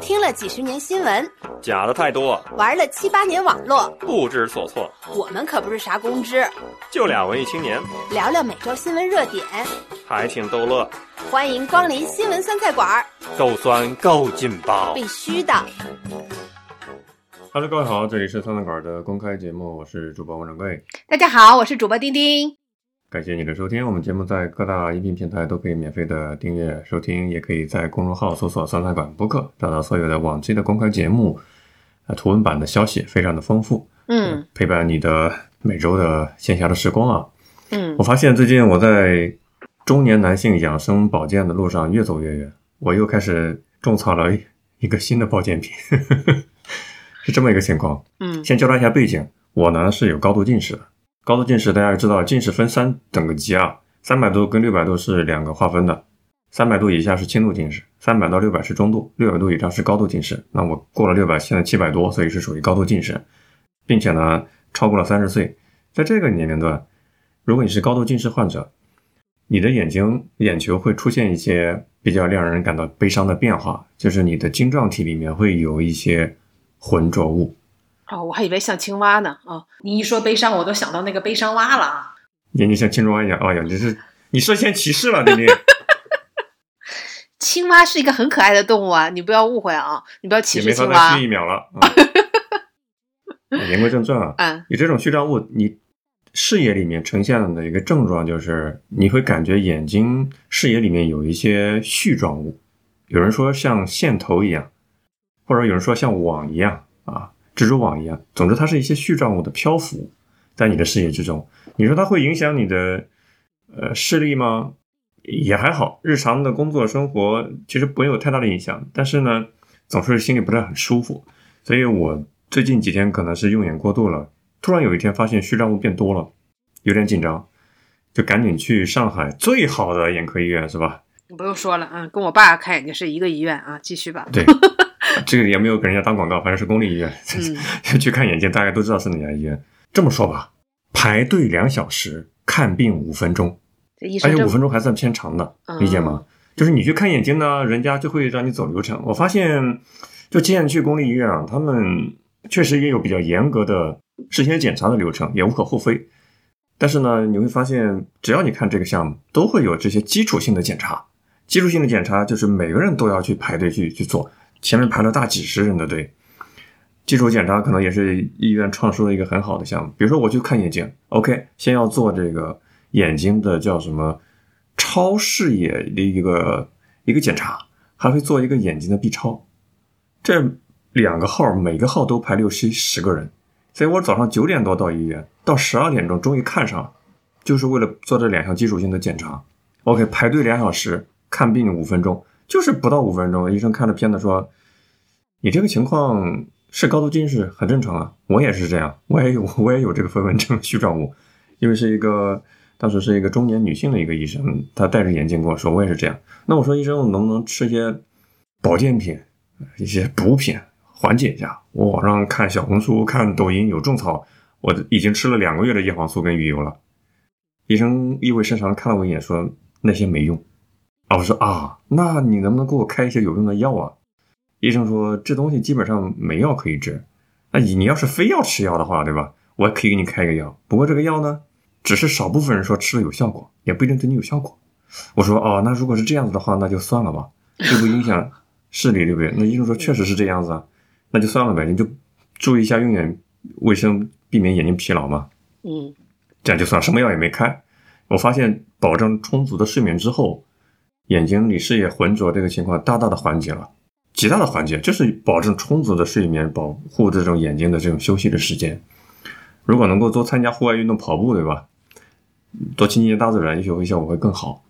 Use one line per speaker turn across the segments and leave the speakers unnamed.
听了几十年新闻，
假的太多，
玩了七八年网络，
不知所措。
我们可不是啥公知，
就俩文艺青年，
聊聊每周新闻热点，
还挺逗乐。
欢迎光临新闻酸菜馆儿，
够酸够劲爆，
必须的。
Hello，各位好，这里是酸菜馆的公开节目，我是主播王掌柜。
大家好，我是主播丁丁。
感谢你的收听，我们节目在各大音频平台都可以免费的订阅收听，也可以在公众号搜索“酸菜馆播客”，找到所有的往期的公开节目，啊，图文版的消息非常的丰富，
嗯
陪伴你的每周的闲暇的时光啊。
嗯
我发现最近我在中年男性养生保健的路上越走越远，我又开始种草了一个新的保健品，是这么一个情况。
嗯
先交代一下背景，我呢是有高度近视的。高度近视大家知道，近视分三等级啊，三百度跟六百度是两个划分的。三百度以下是轻度近视，三百到六百是中度，六百度以上是高度近视。那我过了六百，现在七百多，所以是属于高度近视，并且呢超过了三十岁。在这个年龄段，如果你是高度近视患者，你的眼睛眼球会出现一些比较让人感到悲伤的变化，就是你的晶状体里面会有一些浑浊物。
哦，我还以为像青蛙呢。哦，你一说悲伤，我都想到那个悲伤蛙了啊。
眼睛像青蛙一样，哎呀，你是你涉嫌歧视了，丁丁。
青蛙是一个很可爱的动物啊，你不要误会啊，你不要歧视青蛙
法再续。一秒了。嗯 言归正传啊，
嗯
有这种絮状物，你视野里面呈现的一个症状就是，你会感觉眼睛视野里面有一些絮状物，有人说像线头一样，或者有人说像网一样啊，蜘蛛网一样，总之它是一些絮状物的漂浮在你的视野之中。你说它会影响你的呃视力吗？也还好，日常的工作生活其实不会有太大的影响，但是呢，总是心里不是很舒服，所以我最近几天可能是用眼过度了，突然有一天发现絮状物变多了，有点紧张，就赶紧去上海最好的眼科医院，是吧？
你不用说了，嗯，跟我爸看眼睛是一个医院啊。继续吧。
对，这个也没有给人家当广告，反正是公立医院，
嗯
去看眼睛，大家都知道是哪家医院。这么说吧，排队两小时，看病五分钟，而且五分钟还算偏长的，
嗯
理解吗？就是你去看眼睛呢，人家就会让你走流程。我发现，就之前去公立医院啊，他们确实也有比较严格的事先检查的流程，也无可厚非。但是呢，你会发现，只要你看这个项目，都会有这些基础性的检查。基础性的检查就是每个人都要去排队去去做，前面排了大几十人的队。基础检查可能也是医院创收的一个很好的项目。比如说我去看眼睛，OK，先要做这个眼睛的叫什么超视野的一个一个检查，还会做一个眼睛的 B 超。这两个号每个号都排六七十个人，所以我早上九点多到医院，到十二点钟终于看上了，就是为了做这两项基础性的检查。OK，排队两小时，看病五分钟，就是不到五分钟，医生看着片子说，你这个情况是高度近视，很正常啊，我也是这样，我也有我也有这个飞蚊症虚状物，因为是一个当时是一个中年女性的一个医生，她戴着眼镜跟我说，我也是这样。那我说医生，我能不能吃些保健品、一些补品缓解一下？我网上看小红书、看抖音有种草，我已经吃了两个月的叶黄素跟鱼油了。医生意味深长看了我一眼，说那些没用。啊，我说啊，那你能不能给我开一些有用的药啊？医生说这东西基本上没药可以治。那你你要是非要吃药的话，对吧？我可以给你开个药，不过这个药呢，只是少部分人说吃了有效果，也不一定对你有效果。我说哦，那如果是这样子的话，那就算了吧，又不影响视力，对不对？那医生说确实是这样子啊，那就算了呗，你就注意一下用眼卫生，避免眼睛疲劳嘛。
嗯
这样就算什么药也没开。我发现保证充足的睡眠之后，眼睛里视野浑浊这个情况大大的缓解了，极大的缓解，就是保证充足的睡眠，保护这种眼睛的这种休息的时间。如果能够多参加户外运动，跑步，对吧？多亲近大自然，也许会效果会更好。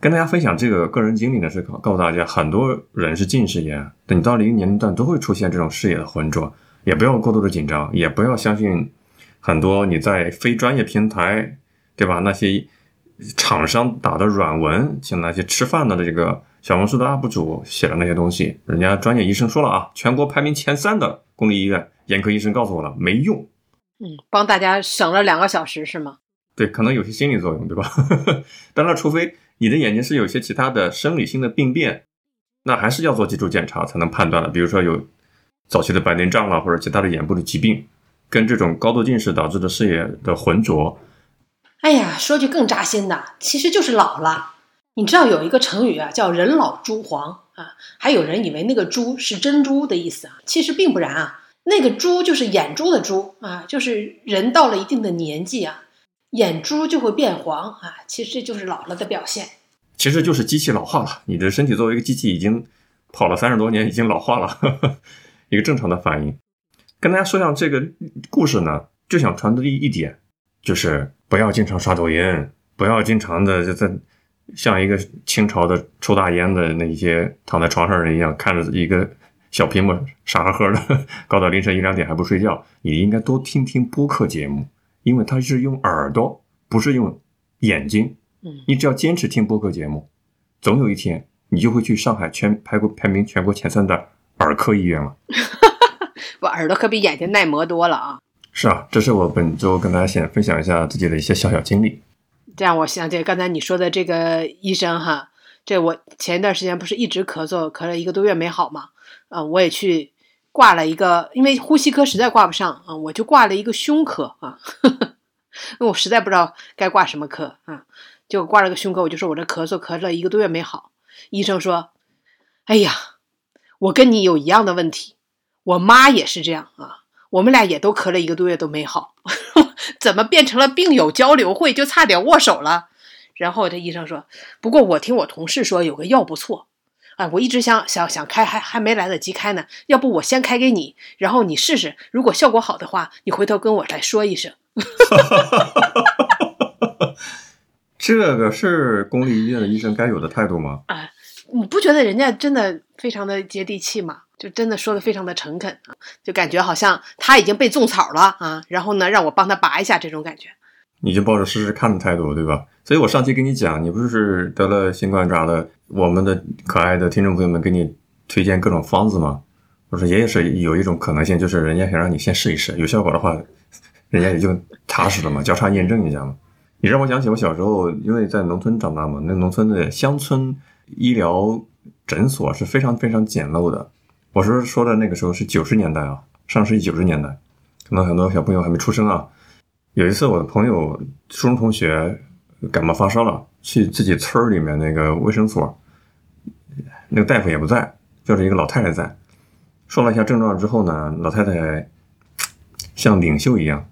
跟大家分享这个个人经历呢，是告告诉大家，很多人是近视眼，等你到了一个年龄段都会出现这种视野的浑浊，也不要过度的紧张，也不要相信很多你在非专业平台，对吧？那些厂商打的软文，像那些吃饭的这个小红书的 UP 主写的那些东西，人家专业医生说了啊，全国排名前三的公立医院眼科医生告诉我了，没用。
嗯，帮大家省了两个小时是吗？
对，可能有些心理作用，对吧？当然，除非你的眼睛是有些其他的生理性的病变，那还是要做基础检查才能判断的。比如说有早期的白内障了，或者其他的眼部的疾病，跟这种高度近视导致的视野的浑浊。
哎呀，说句更扎心的，其实就是老了。你知道有一个成语啊，叫“人老珠黄”啊，还有人以为那个“珠”是珍珠的意思啊，其实并不然啊。那个“珠”就是眼珠的“珠”啊，就是人到了一定的年纪啊，眼珠就会变黄啊，其实这就是老了的表现。
其实就是机器老化了，你的身体作为一个机器，已经跑了三十多年，已经老化了，呵 呵一个正常的反应。跟大家说一下这个故事呢，就想传递一点，就是不要经常刷抖音，不要经常的就在像一个清朝的抽大烟的那些躺在床上人一样，看着一个小屏幕傻呵呵的，搞到凌晨一两点还不睡觉。你应该多听听播客节目，因为它是用耳朵，不是用眼睛。
嗯，
你只要坚持听播客节目，总有一天你就会去上海全排过排名全国前三的耳科医院了。
我耳朵可比眼睛耐磨多了啊！
是啊，这是我本周跟大家先分享一下自己的一些小小经历。
这样我想起刚才你说的这个医生哈，这我前一段时间不是一直咳嗽，咳了一个多月没好嘛？啊，我也去挂了一个，因为呼吸科实在挂不上啊，我就挂了一个胸科啊，因 为我实在不知道该挂什么科啊，就挂了个胸科，我就说我这咳嗽咳了一个多月没好，医生说，哎呀，我跟你有一样的问题，我妈也是这样啊，我们俩也都咳了一个多月都没好。怎么变成了病友交流会，就差点握手了？然后这医生说：“不过我听我同事说有个药不错，哎，我一直想想想开，还还没来得及开呢。要不我先开给你，然后你试试，如果效果好的话，你回头跟我来说一声。
这个是公立医院的医生该有的态度吗？
啊，你不觉得人家真的非常的接地气吗？就真的说的非常的诚恳啊，就感觉好像他已经被种草了啊，然后呢，让我帮他拔一下这种感觉。
你就抱着试试看的态度，对吧？所以我上期跟你讲，你不是得了新冠啥的，我们的可爱的听众朋友们给你推荐各种方子吗？我说也也是有一种可能性，就是人家想让你先试一试，有效果的话，人家也就踏实了嘛，交叉验证一下嘛。你让我想起我小时候，因为在农村长大嘛，那农村的乡村医疗诊所是非常非常简陋的。我是说的那个时候是九十年代啊，上世纪九十年代，可能很多小朋友还没出生啊。有一次，我的朋友初中同学感冒发烧了，去自己村儿里面那个卫生所，那个大夫也不在，就是一个老太太在，说了一下症状之后呢，老太太像领袖一样，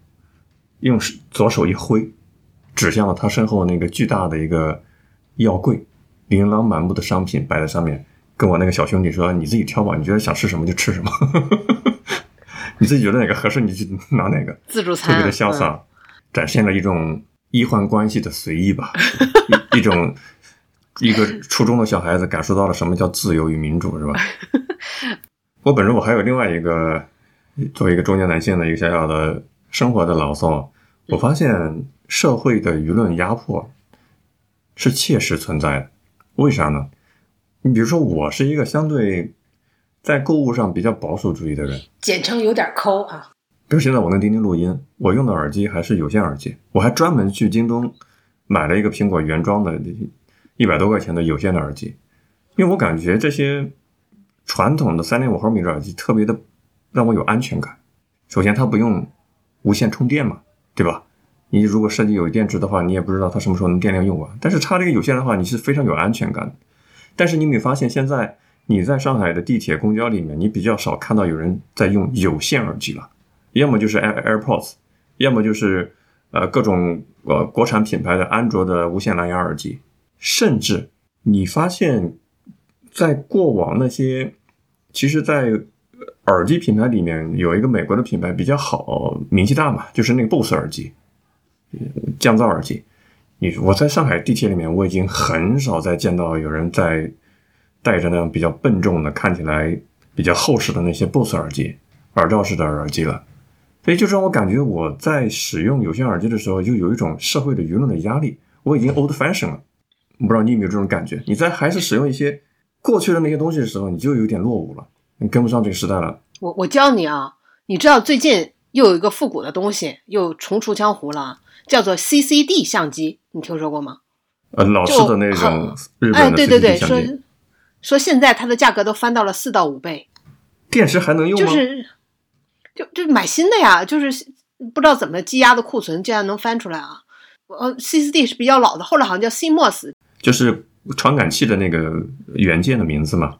用左手一挥，指向了他身后那个巨大的一个药柜，琳琅满目的商品摆在上面。跟我那个小兄弟说：“你自己挑吧，你觉得想吃什么就吃什么，你自己觉得哪个合适你就拿哪个。”
自助餐
特别的潇洒，展现了一种医患关系的随意吧，一 一种一个初中的小孩子感受到了什么叫自由与民主，是吧？我本人我还有另外一个作为一个中年男性的一个小小的生活的牢骚，我发现社会的舆论压迫是切实存在的，为啥呢？你比如说，我是一个相对在购物上比较保守主义的人，
简称有点抠啊。
比如现在我跟钉钉录音，我用的耳机还是有线耳机，我还专门去京东买了一个苹果原装的一百多块钱的有线的耳机，因为我感觉这些传统的三点五毫米的耳机特别的让我有安全感。首先，它不用无线充电嘛，对吧？你如果设计有电池的话，你也不知道它什么时候能电量用完。但是插这个有线的话，你是非常有安全感的。但是你没发现，现在你在上海的地铁、公交里面，你比较少看到有人在用有线耳机了，要么就是 Air AirPods，要么就是呃各种呃国产品牌的安卓的无线蓝牙耳机，甚至你发现，在过往那些，其实，在耳机品牌里面有一个美国的品牌比较好，名气大嘛，就是那个 BOSS 耳机，降噪耳机。你我在上海地铁里面，我已经很少再见到有人在戴着那样比较笨重的、看起来比较厚实的那些 BOSS 耳机、耳罩式的耳机了。所以就让我感觉我在使用有线耳机的时候，就有一种社会的舆论的压力。我已经 old fashion 了，不知道你有没有这种感觉？你在还是使用一些过去的那些东西的时候，你就有点落伍了，你跟不上这个时代了。
我我教你啊，你知道最近又有一个复古的东西又重出江湖了，叫做 CCD 相机，你听说过吗？
呃，老式的那种日
哎，
本的
对对对
相
说
机，
说现在它的价格都翻到了四到五倍，
电池还能用吗？
就是就就买新的呀，就是不知道怎么积压的库存竟然能翻出来啊。呃，CCD 是比较老的，后来好像叫 CMOS，
就是传感器的那个元件的名字嘛。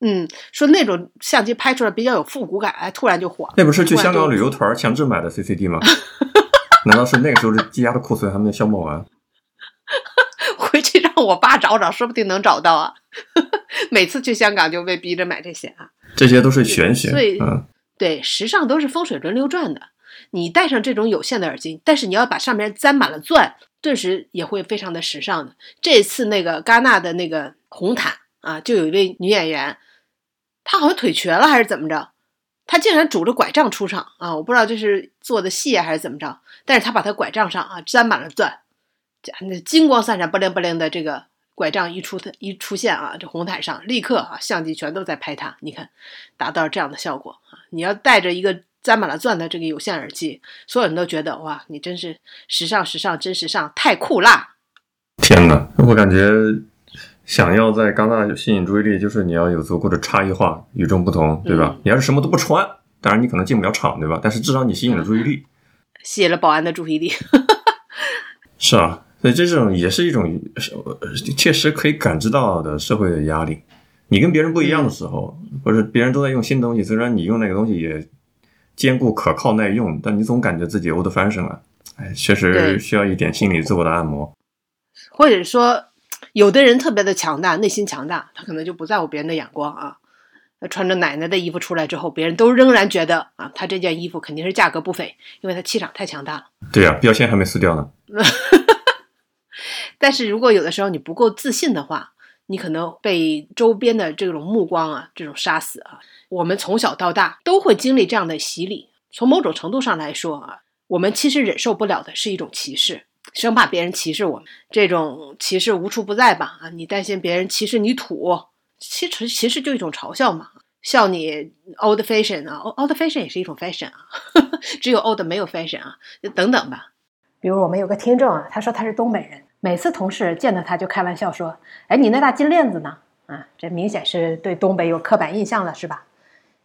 嗯，说那种相机拍出来比较有复古感，哎，突然就火了。
那不是去香港旅游团强制买的 CCD 吗？难道是那个时候的积压的库存还没有消磨完？
回去让我爸找找，说不定能找到啊。每次去香港就被逼着买这些啊。
这些都是玄学
所以。
嗯，
对，时尚都是风水轮流转的。你戴上这种有线的耳机，但是你要把上面沾满了钻，顿时也会非常的时尚的。这次那个戛纳的那个红毯啊，就有一位女演员，她好像腿瘸了还是怎么着，她竟然拄着拐杖出场啊！我不知道这是做的戏啊还是怎么着，但是她把她拐杖上啊沾满了钻，这那金光闪闪、不灵不灵的这个拐杖一出一出现啊，这红毯上立刻啊相机全都在拍它，你看达到这样的效果啊！你要带着一个沾满了钻的这个有线耳机，所有人都觉得哇，你真是时尚时尚真时尚，太酷啦！
天哪，我感觉想要在戛纳吸引注意力，就是你要有足够的差异化、与众不同，对吧？
嗯
你要是什么都不穿，当然你可能进不了场，对吧？但是至少你吸引了注意力。
吸引了保安的注意力。
是啊，所以这种也是一种呃确实可以感知到的社会的压力。你跟别人不一样的时候，或者别人都在用新东西，虽然你用那个东西也坚固可靠耐用，但你总感觉自己 old fashion 了。哎，确实需要一点心理自我的按摩。
或者说，有的人特别的强大，内心强大，他可能就不在乎别人的眼光啊。他穿着奶奶的衣服出来之后，别人都仍然觉得啊，他这件衣服肯定是价格不菲，因为他气场太强大了。
对呀、标签还没撕掉呢。
但是如果有的时候你不够自信的话，你可能被周边的这种目光啊，这种杀死啊。我们从小到大都会经历这样的洗礼。从某种程度上来说啊，我们其实忍受不了的是一种歧视，生怕别人歧视我们。这种歧视无处不在吧？啊，你担心别人歧视你土，其实其实就一种嘲笑嘛，笑你 old fashion 啊，old fashion 也是一种 fashion 啊，呵 呵只有 old 没有 fashion 啊，等等吧。比如我们有个听众啊，他说他是东北人，每次同事见到他就开玩笑说：“哎，你那大金链子呢？”啊，这明显是对东北有刻板印象了，是吧？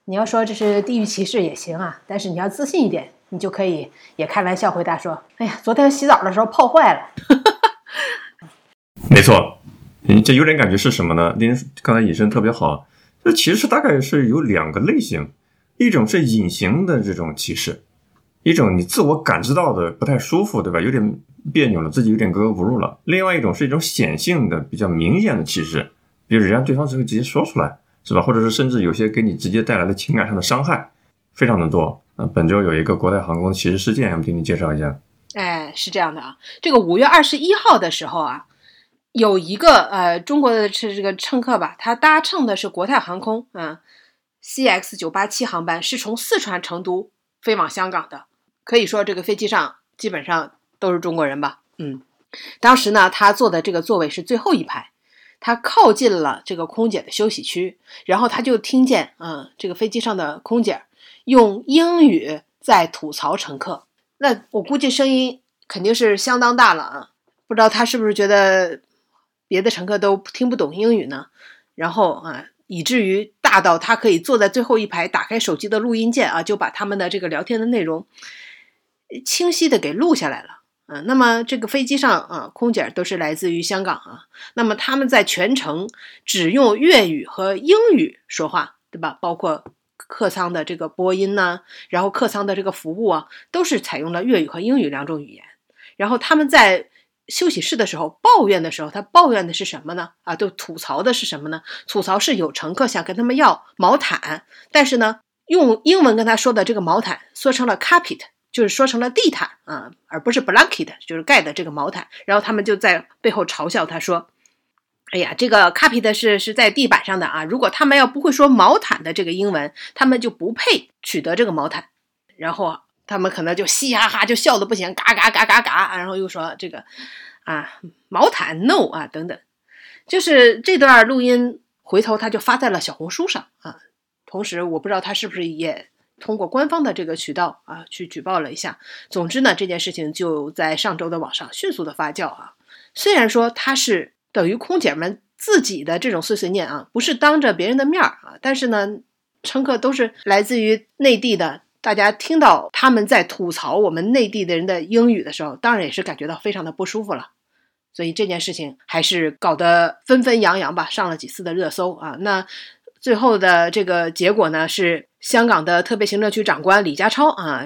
你要说这是地域歧视也行啊，但是你要自信一点，你就可以也开玩笑回答说：“哎呀，昨天洗澡的时候泡坏了。
没错，你，这有点感觉是什么呢？您刚才引申特别好，这其实大概是有两个类型，一种是隐形的这种歧视，一种你自我感知到的不太舒服，对吧？有点别扭了，自己有点格格不入了。另外一种是一种显性的、比较明显的歧视，比如人家对方只会直接说出来，是吧？或者是甚至有些给你直接带来的情感上的伤害，非常的多。啊，本周有一个国泰航空的歧视事件，我们给你介绍一下。”
哎，是这样的啊，这个五月二十一号的时候啊，有一个呃中国的是这个乘客吧，他搭乘的是国泰航空啊 CX 九八七航班，是从四川成都飞往香港的。可以说这个飞机上基本上都是中国人吧。嗯，当时呢，他坐的这个座位是最后一排，他靠近了这个空姐的休息区，然后他就听见嗯这个飞机上的空姐用英语在吐槽乘客。那我估计声音肯定是相当大了啊，不知道他是不是觉得别的乘客都听不懂英语呢？然后啊，以至于大到他可以坐在最后一排，打开手机的录音键啊，就把他们的这个聊天的内容清晰的给录下来了。嗯、那么这个飞机上啊，空姐都是来自于香港啊，那么他们在全程只用粤语和英语说话，对吧？包括客舱的这个播音呢，然后客舱的这个服务啊，都是采用了粤语和英语两种语言。然后他们在休息室的时候抱怨的时候，他抱怨的是什么呢？啊，就吐槽的是什么呢？吐槽是有乘客想跟他们要毛毯，但是呢，用英文跟他说的这个毛毯说成了 carpet，就是说成了地毯啊，而不是 blanket，就是盖的这个毛毯。然后他们就在背后嘲笑他说。哎呀，这个 carpet 是是在地板上的啊！如果他们要不会说毛毯的这个英文，他们就不配取得这个毛毯。然后他们可能就嘻哈哈就笑的不行，嘎嘎嘎嘎嘎，然后又说这个啊毛毯 no 啊等等，就是这段录音回头他就发在了小红书上啊。同时我不知道他是不是也通过官方的这个渠道啊去举报了一下。总之呢，这件事情就在上周的网上迅速的发酵啊。虽然说他是等于空姐们自己的这种碎碎念啊，不是当着别人的面儿啊，但是呢，乘客都是来自于内地的，大家听到他们在吐槽我们内地的人的英语的时候，当然也是感觉到非常的不舒服了。所以这件事情还是搞得纷纷扬扬吧，上了几次的热搜啊。那最后的这个结果呢，是香港的特别行政区长官李家超啊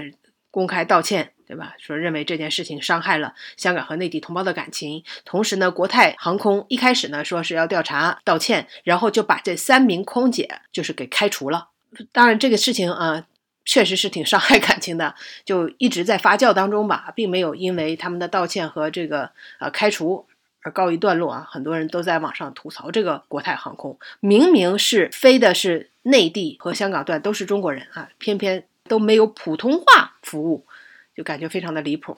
公开道歉。对吧？说认为这件事情伤害了香港和内地同胞的感情，同时呢，国泰航空一开始呢说是要调查道歉，然后就把这三名空姐就是给开除了。当然，这个事情啊，确实是挺伤害感情的，就一直在发酵当中吧，并没有因为他们的道歉和这个呃开除而告一段落啊。很多人都在网上吐槽这个国泰航空，明明是飞的是内地和香港段都是中国人啊，偏偏都没有普通话服务。就感觉非常的离谱。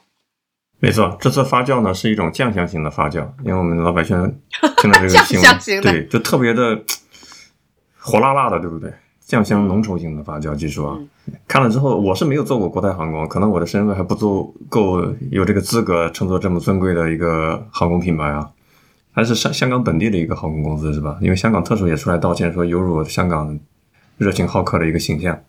没错，这次发酵呢是一种酱香型的发酵，因为我们老百姓听到这个新闻，对，就特别的 火辣辣的，对不对？酱香浓稠型的发酵，据说看了之后，我是没有做过国泰航空，可能我的身份还不足够有这个资格乘坐这么尊贵的一个航空品牌啊，还是香香港本地的一个航空公司是吧？因为香港特首也出来道歉，说有辱香港热情好客的一个形象。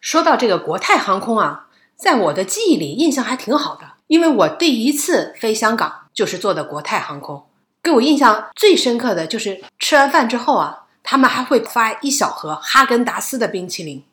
说到这个国泰航空啊。在我的记忆里，印象还挺好的，因为我第一次飞香港就是坐的国泰航空。给我印象最深刻的就是吃完饭之后啊，他们还会发一小盒哈根达斯的冰淇淋。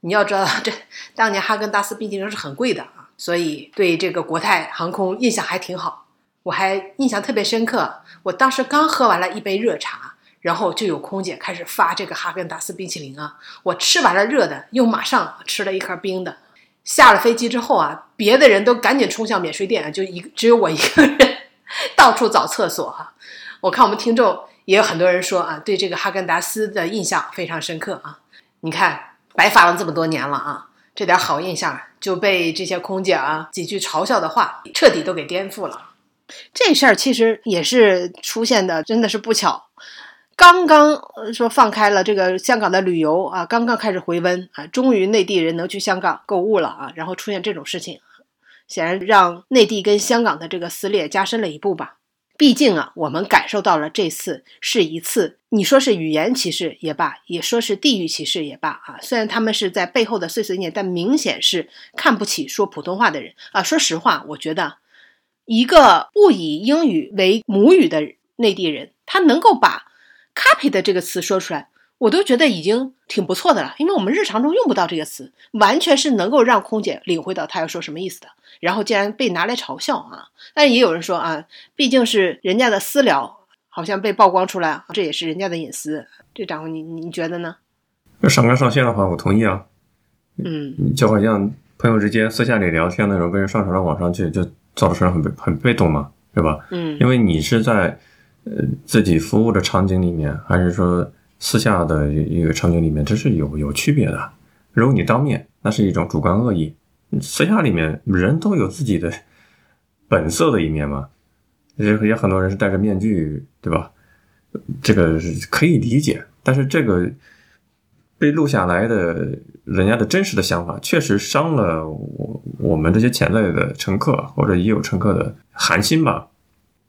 你要知道，这当年哈根达斯冰淇淋是很贵的啊，所以对这个国泰航空印象还挺好。我还印象特别深刻，我当时刚喝完了一杯热茶，然后就有空姐开始发这个哈根达斯冰淇淋啊，我吃完了热的，又马上吃了一盒冰的。下了飞机之后啊，别的人都赶紧冲向免税店，就一只有我一个人 到处找厕所哈。我看我们听众也有很多人说啊，对这个哈根达斯的印象非常深刻啊。你看，白发了这么多年了啊，这点好印象就被这些空姐啊几句嘲笑的话彻底都给颠覆了。这事儿其实也是出现的，真的是不巧。刚刚说放开了这个香港的旅游啊，刚刚开始回温啊，终于内地人能去香港购物了啊，然后出现这种事情，显然让内地跟香港的这个撕裂加深了一步吧。毕竟啊，我们感受到了这次是一次，你说是语言歧视也罢，也说是地域歧视也罢啊，虽然他们是在背后的碎碎念，但明显是看不起说普通话的人啊。说实话，我觉得一个不以英语为母语的内地人，他能够把。copy 的这个词说出来，我都觉得已经挺不错的了，因为我们日常中用不到这个词，完全是能够让空姐领会到他要说什么意思的。然后竟然被拿来嘲笑啊！但也有人说啊，毕竟是人家的私聊，好像被曝光出来，这也是人家的隐私。这掌柜，你你觉得呢？
要上纲上线的话，我同意啊。
嗯，
就好像朋友之间私下里聊天的时候，被人上传到网上去，就造成很被很被动嘛，对吧？
嗯，
因为你是在。呃，自己服务的场景里面，还是说私下的一个场景里面，这是有有区别的。如果你当面，那是一种主观恶意；私下里面，人都有自己的本色的一面嘛。也也很多人是戴着面具，对吧？这个可以理解。但是这个被录下来的人家的真实的想法，确实伤了我我们这些潜在的乘客，或者已有乘客的寒心吧。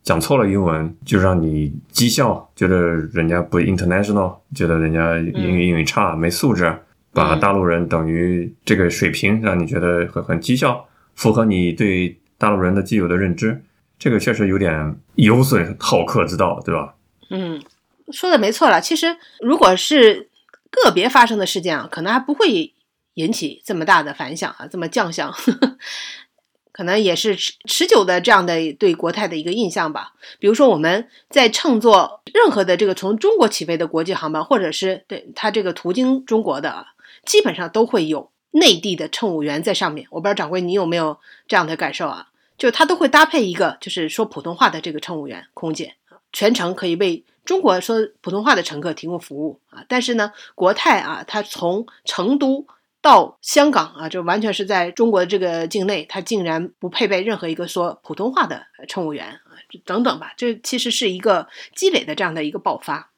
讲错了英文就让你讥笑，觉得人家不 international，觉得人家英语英语差没素质，把大陆人等于这个水平，让你觉得很很讥笑，符合你对大陆人的既有的认知，这个确实有点有损好客之道，对吧？
嗯，说的没错了。其实如果是个别发生的事件啊，可能还不会引起这么大的反响啊，这么降相。可能也是持持久的这样的对国泰的一个印象吧。比如说，我们在乘坐任何的这个从中国起飞的国际航班，或者是对它这个途经中国的，基本上都会有内地的乘务员在上面。我不知道掌柜你有没有这样的感受啊？就他都会搭配一个就是说普通话的这个乘务员空姐，全程可以为中国说普通话的乘客提供服务啊。但是呢，国泰啊，它从成都。到香港啊，就完全是在中国的这个境内，他竟然不配备任何一个说普通话的乘务员啊，等等吧，这其实是一个积累的这样的一个爆发。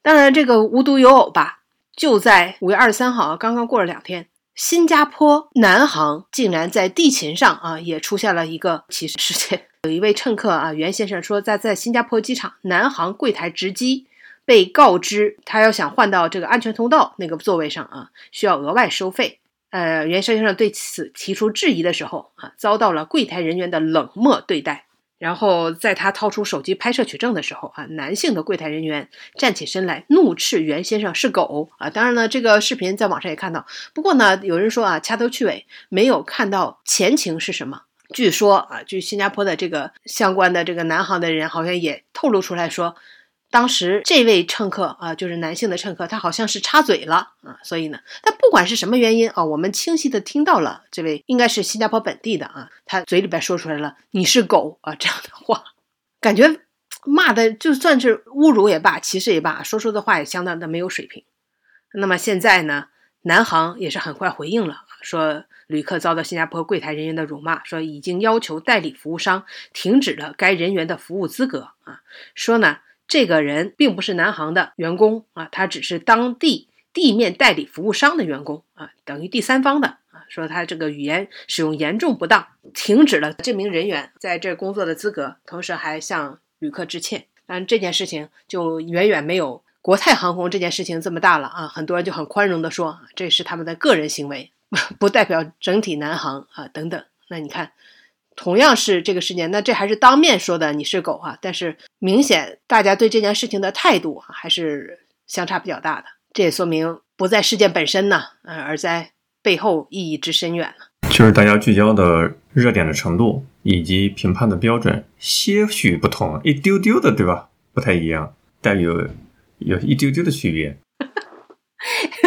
当然，这个无独有偶吧，就在五月二十三号啊，刚刚过了两天，新加坡南航竟然在地勤上啊也出现了一个歧视事件。有一位乘客啊，袁先生说，在在新加坡机场南航柜台值机被告知他要想换到这个安全通道那个座位上啊，需要额外收费。呃，袁先生对此提出质疑的时候啊，遭到了柜台人员的冷漠对待。然后在他掏出手机拍摄取证的时候啊，男性的柜台人员站起身来怒斥袁先生是狗啊。当然呢，这个视频在网上也看到。不过呢，有人说啊，掐头去尾没有看到前情是什么。据说啊，据新加坡的这个相关的这个南航的人好像也透露出来说。当时这位乘客啊，就是男性的乘客，他好像是插嘴了啊，所以呢，他不管是什么原因啊，我们清晰的听到了这位应该是新加坡本地的啊，他嘴里边说出来了“你是狗”啊这样的话，感觉骂的就算是侮辱也罢，歧视也罢，说出的话也相当的没有水平。那么现在呢，南航也是很快回应了，说旅客遭到新加坡柜台人员的辱骂，说已经要求代理服务商停止了该人员的服务资格啊，说呢。这个人并不是南航的员工啊，他只是当地地面代理服务商的员工啊，等于第三方的啊。说他这个语言使用严重不当，停止了这名人员在这工作的资格，同时还向旅客致歉。但这件事情就远远没有国泰航空这件事情这么大了啊！很多人就很宽容的说，这是他们的个人行为，不代表整体南航啊等等。那你看。同样是这个事件，那这还是当面说的你是狗啊，但是明显大家对这件事情的态度啊还是相差比较大的，这也说明不在事件本身呢，呃，而在背后意义之深远了。
就是大家聚焦的热点的程度以及评判的标准些许不同，一丢丢的，对吧？不太一样，但有有一丢丢的区别。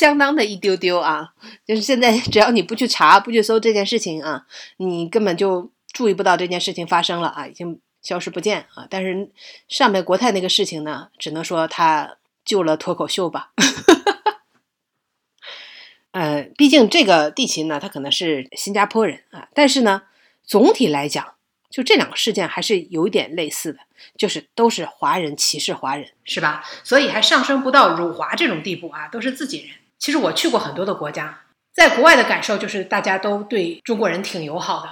相当的一丢丢啊！就是现在，只要你不去查、不去搜这件事情啊，你根本就注意不到这件事情发生了啊，已经消失不见啊。但是上面国泰那个事情呢，只能说他救了脱口秀吧。呃，毕竟这个地勤呢，他可能是新加坡人啊，但是呢，总体来讲，就这两个事件还是有点类似的，就是都是华人歧视华人，是吧？所以还上升不到辱华这种地步啊，都是自己人。其实我去过很多的国家，在国外的感受就是大家都对中国人挺友好的。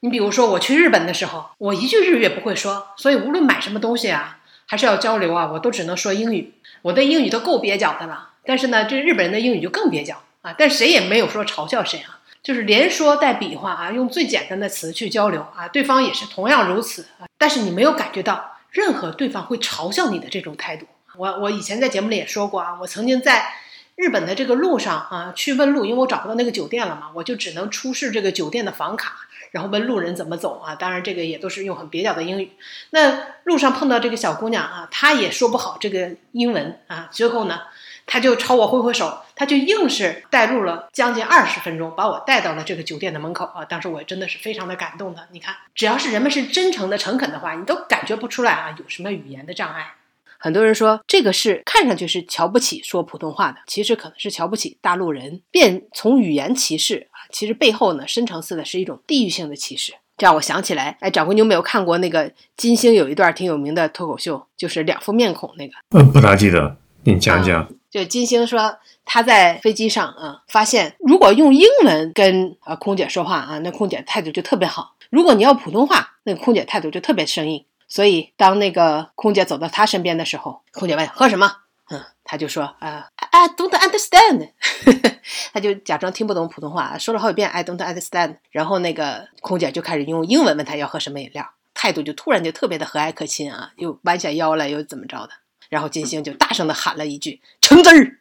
你比如说我去日本的时候，我一句日语也不会说，所以无论买什么东西啊，还是要交流啊，我都只能说英语。我的英语都够蹩脚的了，但是呢，这日本人的英语就更蹩脚啊。但谁也没有说嘲笑谁啊，就是连说带比划啊，用最简单的词去交流啊，对方也是同样如此啊。但是你没有感觉到任何对方会嘲笑你的这种态度。我我以前在节目里也说过啊，我曾经在。日本的这个路上啊，去问路，因为我找不到那个酒店了嘛，我就只能出示这个酒店的房卡，然后问路人怎么走啊。当然，这个也都是用很蹩脚的英语。那路上碰到这个小姑娘啊，她也说不好这个英文啊。最后呢，她就朝我挥挥手，她就硬是带路了将近二十分钟，把我带到了这个酒店的门口啊。当时我真的是非常的感动的。你看，只要是人们是真诚的、诚恳的话，你都感觉不出来啊，有什么语言的障碍。很多人说这个是看上去是瞧不起说普通话的，其实可能是瞧不起大陆人，便从语言歧视啊，其实背后呢深层次的是一种地域性的歧视。这让我想起来，哎，掌柜，你有没有看过那个金星有一段挺有名的脱口秀，就是两副面孔那个？
嗯，不大记得，你讲讲。
就金星说他在飞机上啊，发现如果用英文跟啊空姐说话啊，那空姐态度就特别好；如果你要普通话，那个空姐态度就特别生硬。所以，当那个空姐走到他身边的时候，空姐问喝什么？嗯，他就说啊，I don't understand。他就假装听不懂普通话，说了好几遍 I don't understand。然后那个空姐就开始用英文问他要喝什么饮料，态度就突然就特别的和蔼可亲啊，又弯下腰来又怎么着的。然后金星就大声的喊了一句“橙汁儿”。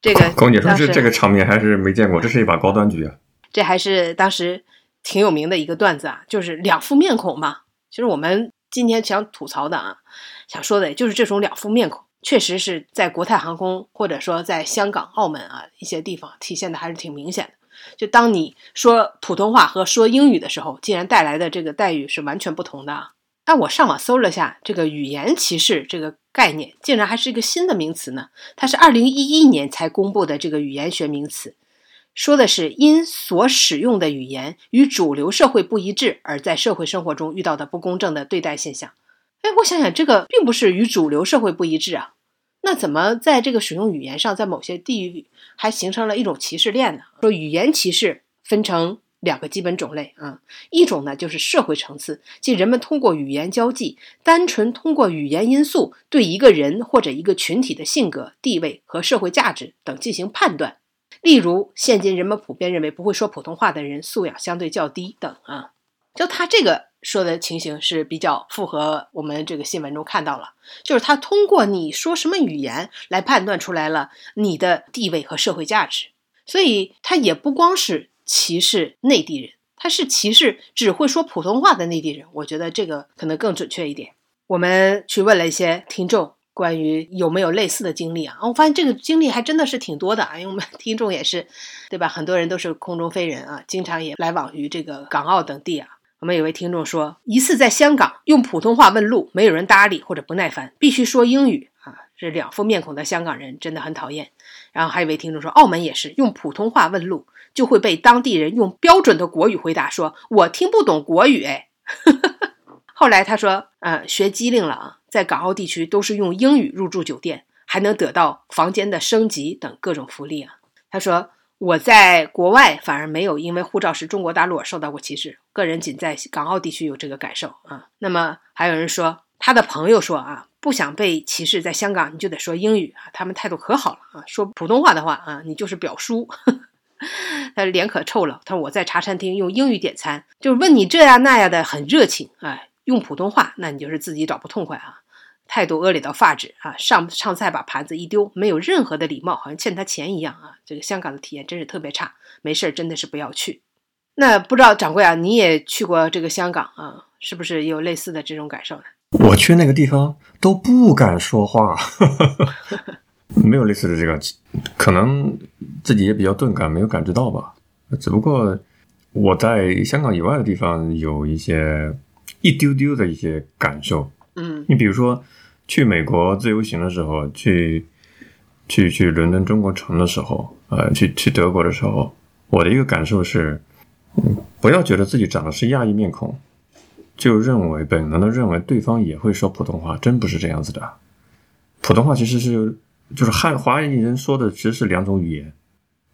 这个
空姐说这这个场面还是没见过，这是一把高端局啊。
这还是当时挺有名的一个段子啊，就是两副面孔嘛。其实我们今天想吐槽的啊，想说的也就是这种两副面孔，确实是在国泰航空或者说在香港、澳门啊一些地方体现的还是挺明显的。就当你说普通话和说英语的时候，竟然带来的这个待遇是完全不同的啊！那我上网搜了下，这个语言歧视这个概念，竟然还是一个新的名词呢。它是二零一一年才公布的这个语言学名词。说的是因所使用的语言与主流社会不一致，而在社会生活中遇到的不公正的对待现象。哎，我想想，这个并不是与主流社会不一致啊，那怎么在这个使用语言上，在某些地域还形成了一种歧视链呢？说语言歧视分成两个基本种类啊，一种呢就是社会层次，即人们通过语言交际，单纯通过语言因素对一个人或者一个群体的性格、地位和社会价值等进行判断。例如，现今人们普遍认为不会说普通话的人素养相对较低等啊。就他这个说的情形是比较符合我们这个新闻中看到了，就是他通过你说什么语言来判断出来了你的地位和社会价值，所以他也不光是歧视内地人，他是歧视只会说普通话的内地人。我觉得这个可能更准确一点。我们去问了一些听众。关于有没有类似的经历啊？我发现这个经历还真的是挺多的啊，因为我们 听众也是，对吧？很多人都是空中飞人啊，经常也来往于这个港澳等地啊。我们有位听众说，一次在香港用普通话问路，没有人搭理或者不耐烦，必须说英语啊。这两副面孔的香港人真的很讨厌。然后还有位听众说，澳门也是用普通话问路，就会被当地人用标准的国语回答，说我听不懂国语哎。后来他说，嗯，学机灵了啊。在港澳地区都是用英语入住酒店，还能得到房间的升级等各种福利啊。他说：“我在国外反而没有因为护照是中国大陆而受到过歧视，个人仅在港澳地区有这个感受啊。”那么还有人说，他的朋友说啊，不想被歧视，在香港你就得说英语啊，他们态度可好了啊，说普通话的话啊，你就是表叔。他脸可臭了，他说我在茶餐厅用英语点餐，就是问你这样那样的，很热情啊。用普通话，那你就是自己找不痛快啊。态度恶劣到发指啊！上上菜把盘子一丢，没有任何的礼貌，好像欠他钱一样啊！这个香港的体验真是特别差，没事真的是不要去。那不知道掌柜啊，你也去过这个香港啊，是不是有类似的这种感受呢？
我去那个地方都不敢说话，没有类似的这个，可能自己也比较钝感，没有感知到吧。只不过我在香港以外的地方有一些一丢丢的一些感受。
嗯，
你比如说。去美国自由行的时候，去去去伦敦中国城的时候，呃，去去德国的时候，我的一个感受是，不要觉得自己长的是亚裔面孔，就认为本能的认为对方也会说普通话，真不是这样子的。普通话其实是就是汉华裔人说的，其实是两种语言，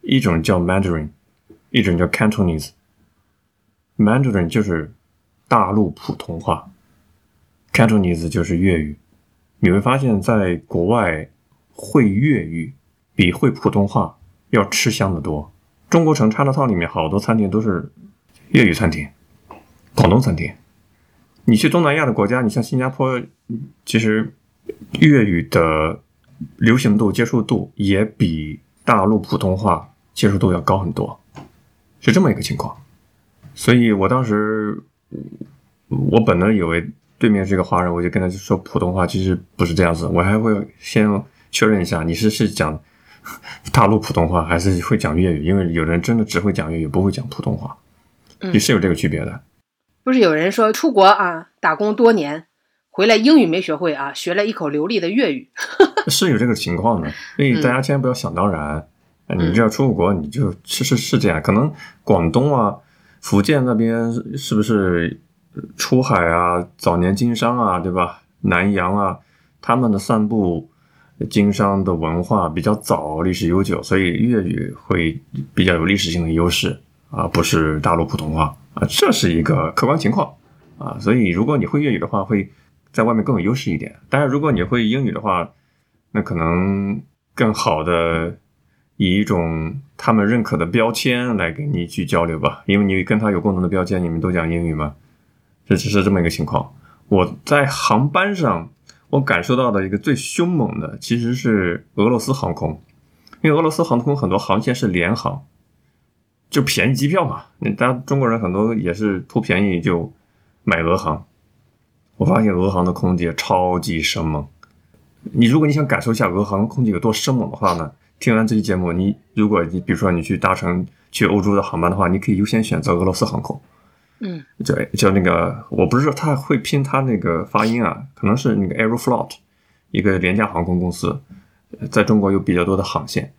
一种叫 Mandarin，一种叫 Cantonese。Mandarin 就是大陆普通话，Cantonese 就是粤语。你会发现在国外，会粤语比会普通话要吃香的多。中国城 China Town 里面好多餐厅都是粤语餐厅、广东餐厅。你去东南亚的国家，你像新加坡，其实粤语的流行度、接受度也比大陆普通话接受度要高很多，是这么一个情况。所以我当时，我本能以为。对面是个华人，我就跟他说普通话，其实不是这样子。我还会先确认一下，你是是讲 大陆普通话，还是会讲粤语？因为有人真的只会讲粤语，不会讲普通话，也是有这个区别的。
不是有人说出国啊打工多年，回来英语没学会啊，学了一口流利的粤语，
是有这个情况的。所以大家千万不要想当然，你只要出国，你就是是是这样。可能广东啊、福建那边是不是？出海啊，早年经商啊，对吧？南洋啊，他们的散步经商的文化比较早，历史悠久，所以粤语会比较有历史性的优势啊，不是大陆普通话啊，这是一个客观情况啊。所以如果你会粤语的话，会在外面更有优势一点。当然，如果你会英语的话，那可能更好的以一种他们认可的标签来跟你去交流吧，因为你跟他有共同的标签，你们都讲英语嘛。这只是这么一个情况。我在航班上，我感受到的一个最凶猛的，其实是俄罗斯航空，因为俄罗斯航空很多航线是联航，就便宜机票嘛。你大家中国人很多也是图便宜就买俄航。我发现俄航的空姐超级生猛。你如果你想感受一下俄航空姐有多生猛的话呢，听完这期节目，你如果你比如说你去搭乘去欧洲的航班的话，你可以优先选择俄罗斯航空。
嗯，
叫叫那个，我不是说他会拼他那个发音啊，可能是那个 Aeroflot，一个廉价航空公司，在中国有比较多的航线。